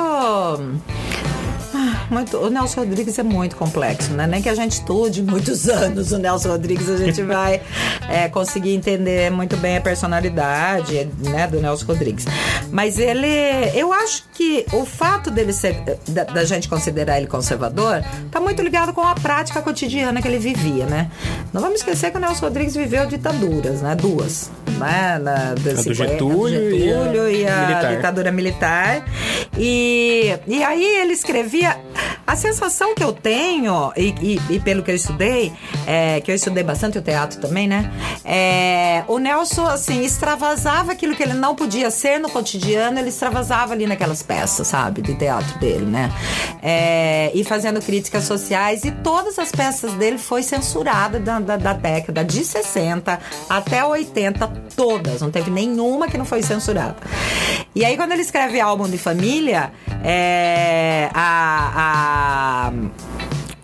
Ah, Muito, o Nelson Rodrigues é muito complexo, né? Nem que a gente estude muitos anos o Nelson Rodrigues, a gente vai é, conseguir entender muito bem a personalidade né, do Nelson Rodrigues. Mas ele. Eu acho que o fato dele ser. da, da gente considerar ele conservador, tá muito ligado com a prática cotidiana que ele vivia, né? Não vamos esquecer que o Nelson Rodrigues viveu ditaduras, né? Duas. Né? Na, da A do 50, Getúlio e a Getúlio e a militar. ditadura militar. E, e aí ele escrevia. A sensação que eu tenho, e, e- e pelo que eu estudei, é, que eu estudei bastante o teatro também, né? É, o Nelson, assim, extravasava aquilo que ele não podia ser no cotidiano, ele extravasava ali naquelas peças, sabe? De teatro dele, né? É, e fazendo críticas sociais, e todas as peças dele foi censurada da, da, da década de 60 até 80, todas. Não teve nenhuma que não foi censurada. E aí, quando ele escreve álbum de família, é, a- a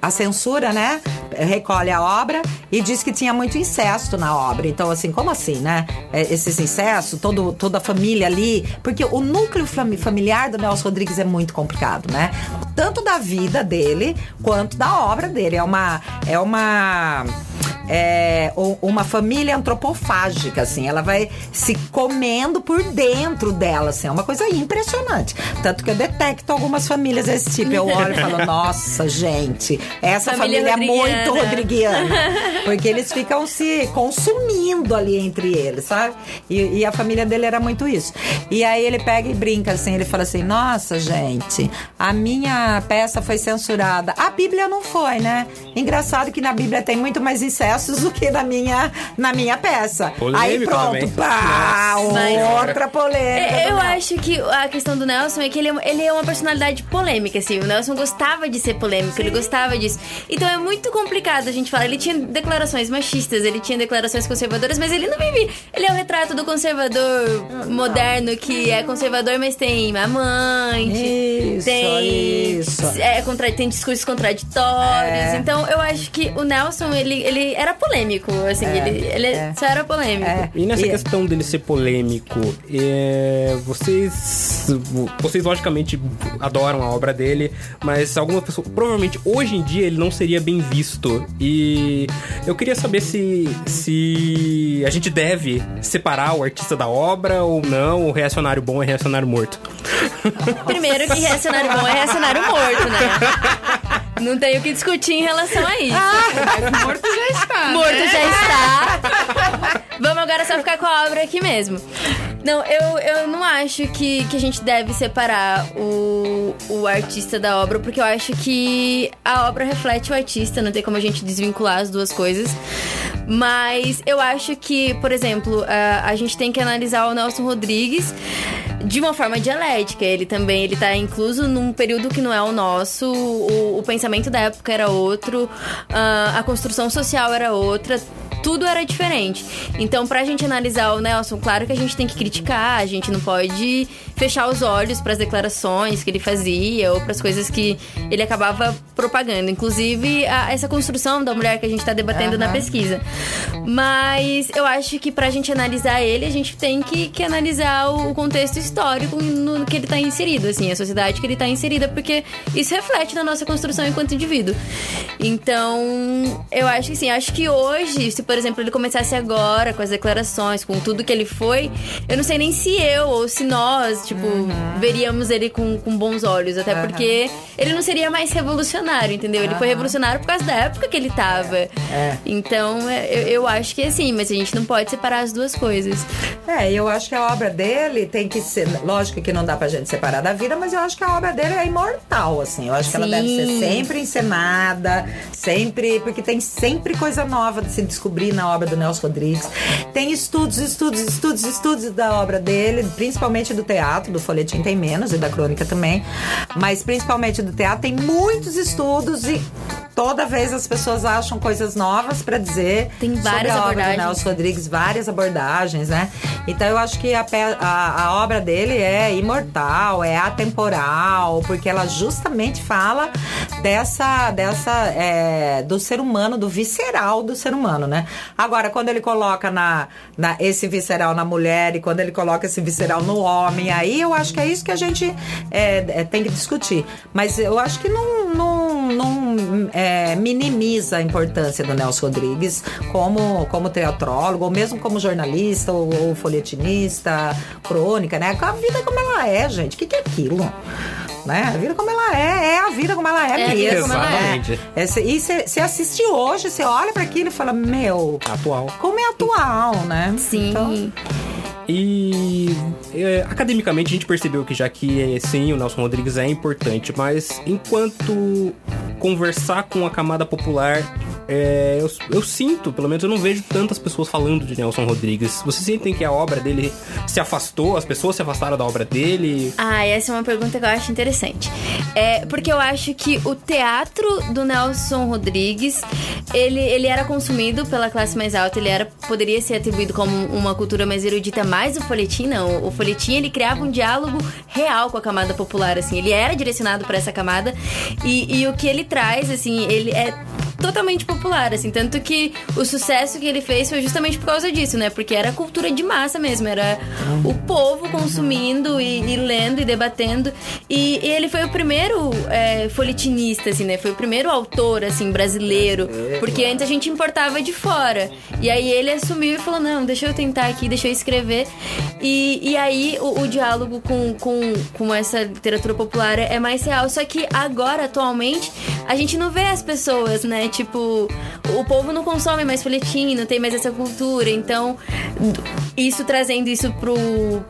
a censura, né? Recolhe a obra e diz que tinha muito incesto na obra. Então, assim, como assim, né? É, Esses incestos, todo, toda a família ali. Porque o núcleo fami- familiar do Nelson Rodrigues é muito complicado, né? Tanto da vida dele quanto da obra dele. É uma. É uma é, uma família antropofágica, assim. Ela vai se comendo por dentro dela, assim. É uma coisa impressionante. Tanto que eu detecto algumas famílias desse tipo. Eu olho e falo, nossa, gente, essa Família família, é muito rodriguiana. Porque eles ficam se consumindo ali entre eles, sabe? E, e a família dele era muito isso. E aí ele pega e brinca, assim. Ele fala assim, nossa, gente, a minha peça foi censurada. A Bíblia não foi, né? Engraçado que na Bíblia tem muito mais incestos do que na minha, na minha peça. aí Polêmico pronto, também. pá, Mas- outra polêmica. É, Eu do acho que a questão do Nelson é que ele é, ele é uma personalidade polêmica, assim. O Nelson gostava de ser polêmico, ele gostava disso. Então é muito complicado a gente falar. Ele tinha declarações machistas, ele tinha declarações conservadoras, mas ele não vive. Ele é o retrato do conservador moderno que é conservador, mas tem amante. Isso, tem, isso. É, contra, tem discursos contraditórios. É. Então eu acho que o Nelson, ele, ele era polêmico, assim. ele ele é. só era polêmico. É. E nessa E- questão dele ser polêmico, é, vocês. Vocês logicamente adoram a obra dele, mas alguma pessoa. Provavelmente hoje em dia ele não seria bem visto. E eu queria saber se. se a gente deve separar o artista da obra ou não, o reacionário bom é reacionário morto. Primeiro que reacionário bom é reacionário morto, né? Não tem o que discutir em relação a isso. Mas morto já está. Morto né? já está. Vamos agora só ficar com a obra aqui mesmo. Não, eu, eu não acho que, que a gente deve separar o, o, o artista da obra, porque eu acho que a obra reflete o artista, não tem como a gente desvincular as duas coisas. Mas eu acho que, por exemplo, a, a gente tem que analisar o Nelson Rodrigues de uma forma dialética. Ele também ele tá incluso num período que não é o nosso, o, o pensamento da época era outro, ah, a construção social era outra tudo era diferente. Então, pra gente analisar o Nelson, claro que a gente tem que criticar, a gente não pode fechar os olhos para as declarações que ele fazia ou para as coisas que ele acabava propagando. Inclusive, a, essa construção da mulher que a gente tá debatendo uhum. na pesquisa. Mas eu acho que pra gente analisar ele, a gente tem que, que analisar o contexto histórico no, que ele tá inserido, assim, a sociedade que ele tá inserida, porque isso reflete na nossa construção enquanto indivíduo. Então, eu acho que sim, acho que hoje, se por exemplo ele começasse agora com as declarações, com tudo que ele foi, eu não sei nem se eu ou se nós, tipo, uhum. veríamos ele com, com bons olhos, até uhum. porque ele não seria mais revolucionário, entendeu? Ele foi revolucionário por causa da época que ele tava. É. é. Então, é, eu, eu acho que é assim, mas a gente não pode separar as duas coisas. É, eu acho que a obra dele tem que ser, lógico que não dá pra gente separar da vida, mas eu acho que a obra dele é imortal, assim. Eu acho Sim. que ela deve ser sempre encenada, sempre, porque tem sempre coisa nova de se descobrir na obra do Nelson Rodrigues. Tem estudos, estudos, estudos, estudos da obra dele, principalmente do teatro, do folhetim tem menos e da crônica também, mas principalmente do teatro tem muitos estudos e toda vez as pessoas acham coisas novas para dizer. Tem várias sobre a obra abordagens. do Nelson Rodrigues, várias abordagens, né? Então eu acho que a, a, a obra dele é imortal, é atemporal, porque ela justamente fala dessa, dessa é, do ser humano, do visceral do ser humano, né? Agora, quando ele coloca na, na, esse visceral na mulher e quando ele coloca esse visceral no homem, aí eu acho que é isso que a gente é, é, tem que discutir. Mas eu acho que não, não, não é, minimiza a importância do Nelson Rodrigues como, como teatrólogo, ou mesmo como jornalista, ou, ou folhetinista, crônica, né? A vida como ela é, gente. O que, que é aquilo? Né? A vida como ela é, é a vida como ela é, é mesmo. Exatamente. É. É, e você assiste hoje, você olha para aquilo e fala, meu. Atual. Como é atual, né? Sim. Então, e é, academicamente a gente percebeu que já que é, sim, o Nelson Rodrigues é importante, mas enquanto conversar com a camada popular é, eu, eu, sinto, pelo menos eu não vejo tantas pessoas falando de Nelson Rodrigues. Vocês sentem que a obra dele se afastou? As pessoas se afastaram da obra dele? Ah, essa é uma pergunta que eu acho interessante. É, porque eu acho que o teatro do Nelson Rodrigues, ele, ele era consumido pela classe mais alta, ele era, poderia ser atribuído como uma cultura mais erudita, mais o folhetim não. O folhetim, ele criava um diálogo real com a camada popular, assim. Ele era direcionado para essa camada e, e o que ele traz, assim, ele é totalmente popular, assim. Tanto que o sucesso que ele fez foi justamente por causa disso, né? Porque era cultura de massa mesmo, era o povo consumindo e, e lendo e debatendo. E, e, ele foi o primeiro é, folhetinista, assim, né? Foi o primeiro autor, assim, brasileiro. Porque antes a gente importava de fora. E aí ele assumiu e falou: não, deixa eu tentar aqui, deixa eu escrever. E, e aí o, o diálogo com, com, com essa literatura popular é mais real. Só que agora, atualmente, a gente não vê as pessoas, né? Tipo, o povo não consome mais folhetim, não tem mais essa cultura. Então, isso trazendo isso pro,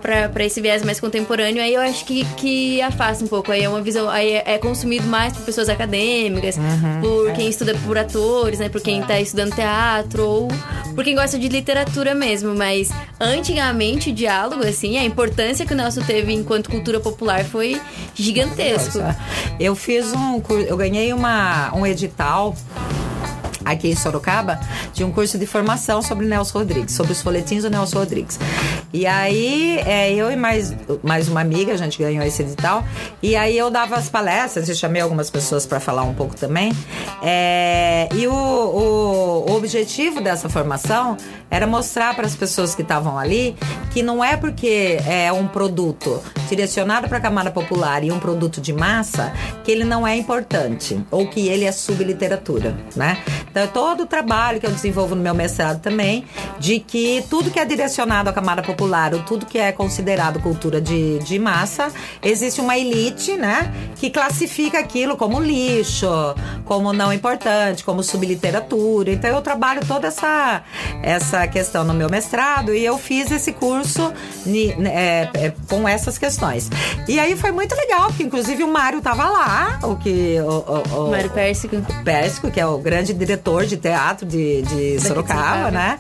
pra, pra esse viés mais contemporâneo, aí eu acho que, que afasta um pouco. Aí é uma visão. Aí é, é consumido mais por pessoas acadêmicas, uhum, por é. quem estuda por atores, né? Por quem tá estudando teatro, ou por quem gosta de literatura mesmo. Mas antigamente o diálogo, assim, a importância que o Nelson teve enquanto cultura popular foi gigantesco. Eu fiz um. Eu ganhei uma, um edital aqui em Sorocaba, de um curso de formação sobre Nelson Rodrigues, sobre os folhetins do Nelson Rodrigues. E aí, é, eu e mais, mais uma amiga, a gente ganhou esse edital, e aí eu dava as palestras, eu chamei algumas pessoas para falar um pouco também. É, e o, o, o objetivo dessa formação era mostrar para as pessoas que estavam ali que não é porque é um produto direcionado para a camada popular e um produto de massa que ele não é importante ou que ele é subliteratura, né? Então, é todo o trabalho que eu desenvolvo no meu mestrado também, de que tudo que é direcionado à camada popular, ou tudo que é considerado cultura de, de massa, existe uma elite, né, que classifica aquilo como lixo, como não importante, como subliteratura. Então, eu trabalho toda essa, essa questão no meu mestrado e eu fiz esse curso é, é, com essas questões. E aí foi muito legal, porque inclusive o Mário tava lá, o que. O, o, o, Mário Pérsico. Pérsico, que é o grande diretor de teatro de, de Sorocaba, Sorocaba. né?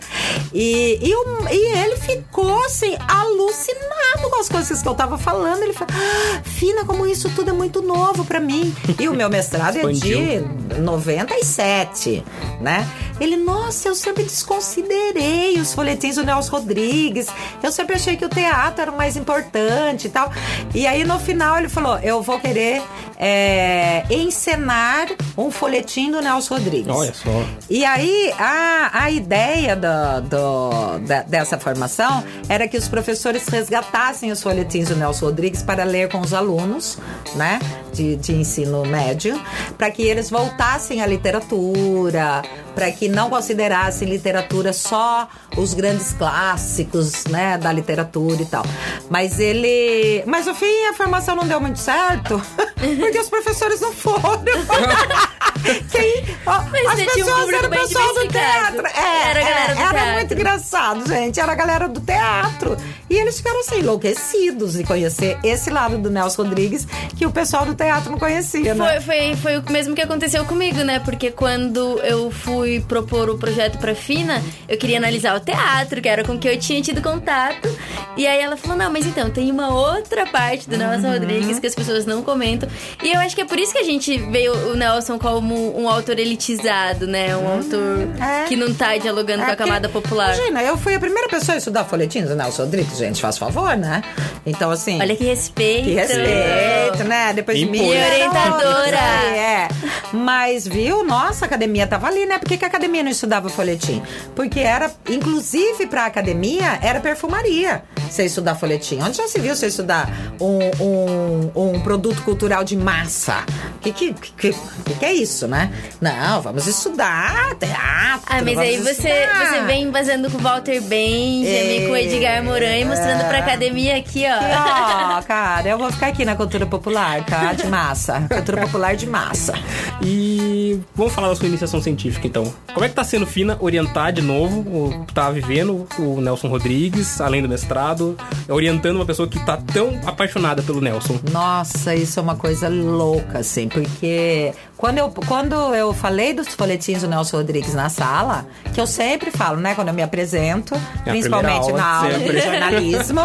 E, e, o- e ele ficou assim, alucinado com as coisas que eu tava falando. Ele falou: ah, Fina, como isso tudo é muito novo pra mim. E o meu mestrado é de 97, né? Ele, nossa, eu sempre desconsiderei os folhetins do Nelson Rodrigues. Eu sempre achei que o teatro era o mais importante e tal. E aí no final ele falou: Eu vou querer é, encenar um folhetim do Nelson Rodrigues. Olha só. E aí, a, a ideia do, do- da- dessa formação era que os professores resgatassem os folhetins do Nelson Rodrigues para ler com os alunos, né, de, de ensino médio, para que eles voltassem à literatura, para que não considerassem literatura só os grandes clássicos, né, da literatura e tal. Mas ele. Mas no fim a formação não deu muito certo, porque os professores não foram. Quem, ó, Mas as um pessoas eram o pessoal do teatro. É, Era é, do era engraçado, gente. Era a galera do teatro. E eles ficaram assim, enlouquecidos de conhecer esse lado do Nelson Rodrigues que o pessoal do teatro não conhecia, né? Foi, foi, foi o mesmo que aconteceu comigo, né? Porque quando eu fui propor o projeto pra Fina, eu queria analisar o teatro, que era com que eu tinha tido contato. E aí ela falou: não, mas então, tem uma outra parte do Nelson Uhum. Rodrigues que as pessoas não comentam. E eu acho que é por isso que a gente veio o Nelson como um autor elitizado, né? Um autor é. que não tá dialogando com a É, camada popular. Imagina, eu fui a primeira pessoa a estudar folhetins do Nelson Rodrigues, gente, faz favor, né? Então, assim. Olha que respeito. Que respeito, né? Depois de mim. E orientadora. É. Mas, viu? Nossa, a academia tava ali, né? Por que, que a academia não estudava folhetim? Porque era, inclusive pra academia, era perfumaria você estudar folhetim. Onde já se viu você estudar um, um, um produto cultural de massa? O que que, que, que, que é isso, né? Não, vamos estudar teatro. Ah, mas aí você, estudar. você vem com o Walter Benjamin, É. com o Edgar Morin, e mostrando pra academia aqui, ó. Ó, cara, eu vou ficar aqui na cultura popular, tá? De massa. Cultura popular de massa. E vamos falar da sua iniciação científica, então. Como é que tá sendo fina orientar de novo, o que tá vivendo o Nelson Rodrigues, além do mestrado, orientando uma pessoa que tá tão apaixonada pelo Nelson? Nossa, isso é uma coisa louca, assim, porque quando eu, quando eu falei dos folhetins do Nelson Rodrigues na sala, que eu sempre falo, né, quando eu me apresento, principalmente primeira aula, na aula sempre. de jornalismo,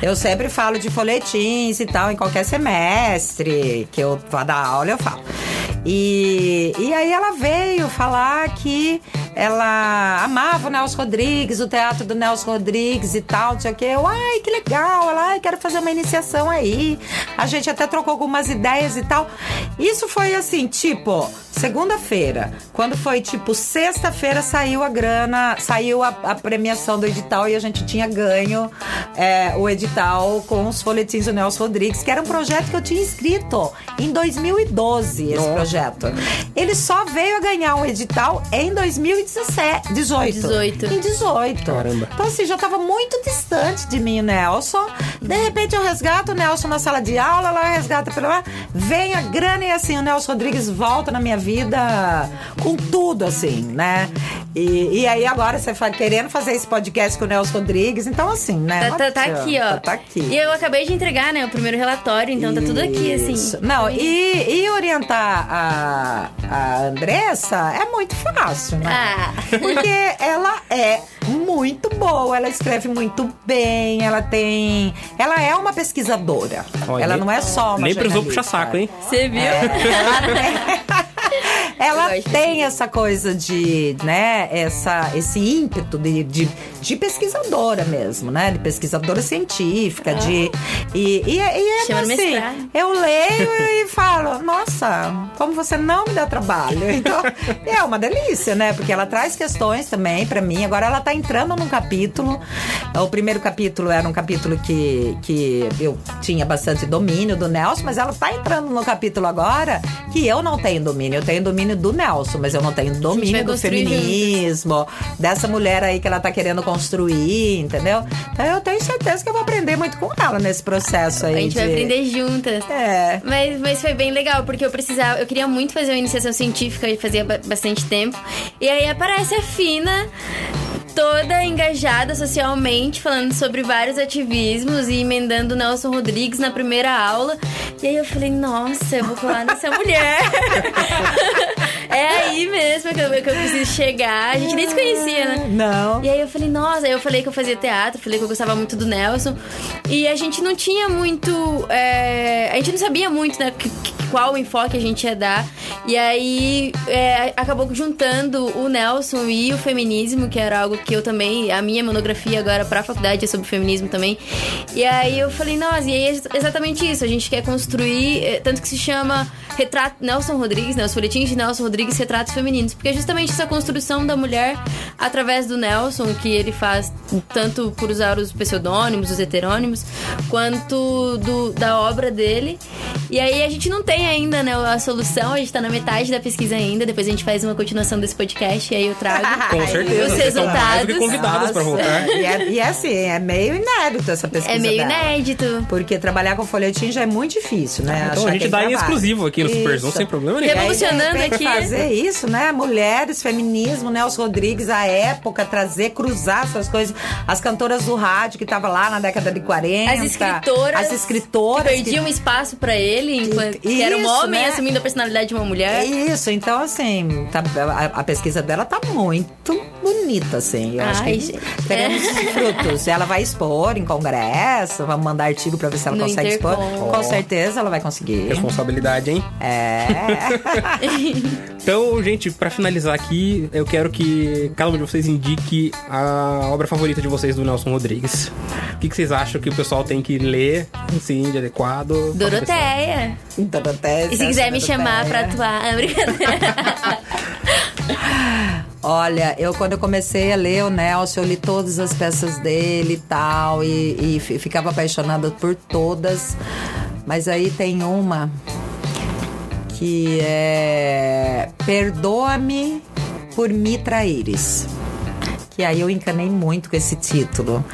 eu sempre falo de folhetins e tal, em qualquer semestre que eu vá dar aula, eu falo. E, e aí ela veio falar que ela amava o Nelson Rodrigues, o teatro do Nelson Rodrigues e tal, não sei o quê. Eu, ai, que legal, ela, ai, quero fazer uma iniciação aí. A gente até trocou algumas ideias e tal. Isso foi assim, tipo, segunda-feira. Quando foi, tipo, sexta-feira saiu a grana, saiu a, a premiação do edital e a gente tinha ganho é, o edital com os folhetins do Nelson Rodrigues, que era um projeto que eu tinha escrito em 2012, esse Nossa. projeto. Ele só veio a ganhar um edital em 2017, 18. 18. Em 18. Caramba. Então, assim, já tava muito distante de mim, o Nelson. De repente, eu resgato o Nelson na sala de aula, lá resgata pelo lá. Vem a grana e, assim, o Nelson Rodrigues volta na minha vida com tudo, assim, né? E, e aí, agora, você fa- querendo fazer esse podcast com o Nelson Rodrigues. Então, assim, né? Tá, tá- tá aqui, ó. Tá aqui. E eu acabei de entregar, né, o primeiro relatório, então tá tudo aqui, assim. Isso. Não, e, e orientar a, a Andressa é muito fácil, né? Ah. Porque ela é muito boa, ela escreve muito bem, ela tem. Ela é uma pesquisadora. Olha, ela não é só uma Nem precisou puxar saco, hein? Você viu? Ela tem, ela tem essa coisa de, né, essa, esse ímpeto de, de, de pesquisadora mesmo, né? De pesquisadora científica, de. E, e, e é Chama no assim, eu leio e falo, nossa, como você não me dá trabalho. Então, é uma delícia, né? Porque ela traz questões também pra mim. Agora ela tá entrando num capítulo. O primeiro capítulo era um capítulo que, que eu tinha bastante domínio do Nelson, mas ela tá entrando no capítulo agora que eu não tenho domínio. Eu tenho domínio do Nelson, mas eu não tenho domínio vai do feminismo, dessa mulher aí que ela tá querendo construir, entendeu? Então eu tenho certeza que eu vou aprender muito com ela nesse processo aí. A gente vai de- aprender juntas. É. Mas, mas foi bem legal, porque eu precisava, eu queria muito fazer uma iniciação científica e fazia ba- bastante tempo. E aí aparece a Fina toda engajada socialmente, falando sobre vários ativismos e emendando o Nelson Rodrigues na primeira aula. E aí eu falei, nossa, eu vou colar nessa mulher. é aí mesmo que eu, que eu preciso chegar. A gente nem se conhecia, né? Não. E aí eu falei, nossa, aí eu falei que eu fazia teatro, falei que eu gostava muito do Nelson. E a gente não tinha muito. é, a gente não sabia muito, né? que- que- Qual enfoque a gente ia dar. E aí é, acabou juntando o Nelson e o feminismo, que era algo que eu também. A minha monografia agora pra faculdade é sobre feminismo também. E aí eu falei, nossa, e aí é exatamente isso. A gente quer construir. é, Tanto que se chama Retrato Nelson Rodrigues, né? Os folhetins de Nelson Rodrigues Retratos Femininos. Porque é justamente essa construção da mulher através do Nelson, que ele faz tanto por usar os pseudônimos, os heterônimos, quanto do, da obra dele. E aí a gente não tem ainda né, a solução, a gente tá na metade da pesquisa ainda. Depois a gente faz uma continuação desse podcast e aí eu trago Com certeza. os resultados. convidadas pra voltar. E é, e é assim, é meio inédito essa pesquisa É meio dela. inédito. Porque trabalhar com folhetim já é muito difícil, né? Então Achar a gente dá em exclusivo aqui no Super Zoom, Isso. sem problema nenhum. Revolucionando aqui. fazer isso, né? Mulheres, feminismo, Nelson Rodrigues, a época, trazer, cruzar essas coisas. As cantoras do rádio que estavam lá na década de 40. As escritoras. As escritoras. Que perdiam espaço pra ele, enquanto que era um homem né? assumindo a personalidade de uma mulher. Isso, então assim, tá- a, a pesquisa dela tá muito bonita, assim. Eu acho Ai, que gente. teremos É. frutos. Ela vai expor em congresso, vamos mandar artigo pra ver se ela No consegue expor. Intercom. Com certeza ela vai conseguir. Responsabilidade, hein? É. Então, gente, pra finalizar aqui, eu quero que cada um de vocês indique a obra favorita de vocês do Nelson Rodrigues. O que, que vocês acham que o pessoal tem que ler, assim, de adequado? Doroteia. Doroteia, E se quiser me chamar pra atuar. Ah, brincadeira. Olha, eu quando eu comecei a ler o Nelson, eu li todas as peças dele e tal, e, e fi- ficava apaixonada por todas. Mas aí tem uma que é Perdoa-me por me traíres. Que aí eu encanei muito com esse título.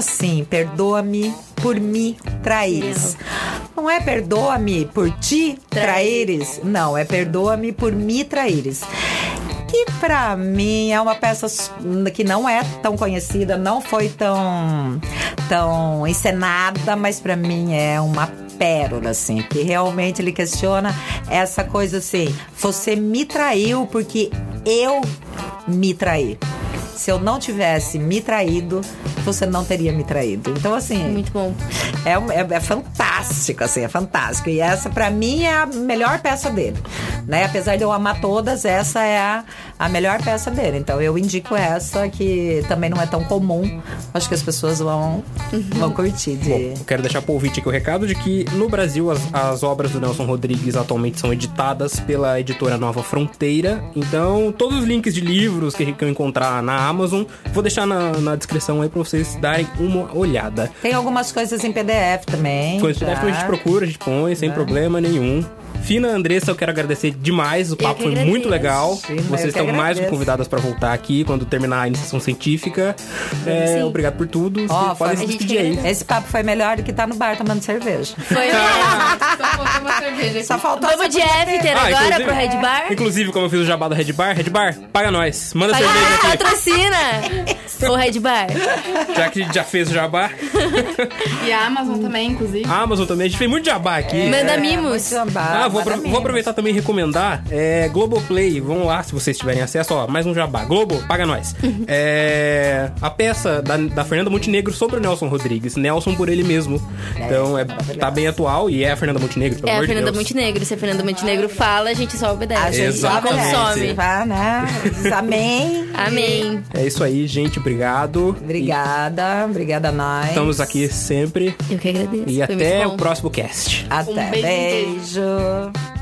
Assim? Perdoa-me por me traíres. Não é perdoa-me por ti traíres. Não, é perdoa-me por me traíres. Que pra mim é uma peça que não é tão conhecida, não foi tão, tão encenada, mas pra mim é uma pérola, assim, que realmente ele questiona essa coisa assim: você me traiu porque eu me traí. Se eu não tivesse me traído, você não teria me traído. Então, assim, Muito bom. é, é, é fantástico, assim, é fantástico. E essa, pra mim, é a melhor peça dele. Né? Apesar de eu amar todas, essa é a, a melhor peça dele. Então eu indico essa, que também não é tão comum. Acho que as pessoas vão, vão curtir. De... Bom, eu quero deixar pro ouvinte aqui o recado de que no Brasil as, as obras do Nelson Rodrigues atualmente são editadas pela editora Nova Fronteira. Então, todos os links de livros que, que eu encontrar na Amazon, vou deixar na, na descrição aí pra vocês darem uma olhada. Tem algumas coisas em PDF também. Coisa que já. a gente procura, a gente põe, sem problema nenhum. Fina Andressa, eu quero agradecer demais. O papo foi muito legal. Sim, Vocês estão mais do que convidadas pra voltar aqui quando terminar a iniciação científica. É, obrigado por tudo. Podem se despedir aí. Esse papo foi melhor do que tá no bar tomando cerveja. Foi um... Só faltou uma cerveja aqui. Só faltou Vamos de after Ah, agora pro Red Bar? Inclusive, como eu fiz o jabá do Red Bar, Red Bar, paga nós. Manda cerveja Ah, aqui. patrocina! o Red Bar. Já que a gente já fez o jabá. E a Amazon também, inclusive. A Amazon também, a gente fez muito jabá aqui. Manda É, mimos. muito jabá, Ah, vou, apro- vou aproveitar também e recomendar é, Globoplay. Vão lá se vocês tiverem acesso. Ó, mais um jabá. Globo, paga nós. É, a peça da, da Fernanda Montenegro sobre o Nelson Rodrigues. Nelson por ele mesmo. Então, é, tá bem atual e é a Fernanda Montenegro, pelo É a amor de Fernanda Deus. Montenegro. Se a Fernanda Montenegro fala, a gente só obedece. A gente só Exatamente. consome. Vá, né? Amém. Amém. É isso aí, gente. Obrigado. Obrigada, obrigada a nós. E Estamos aqui sempre. Eu que agradeço. E Foi até o próximo cast. Até. Um beijo, beijo. love.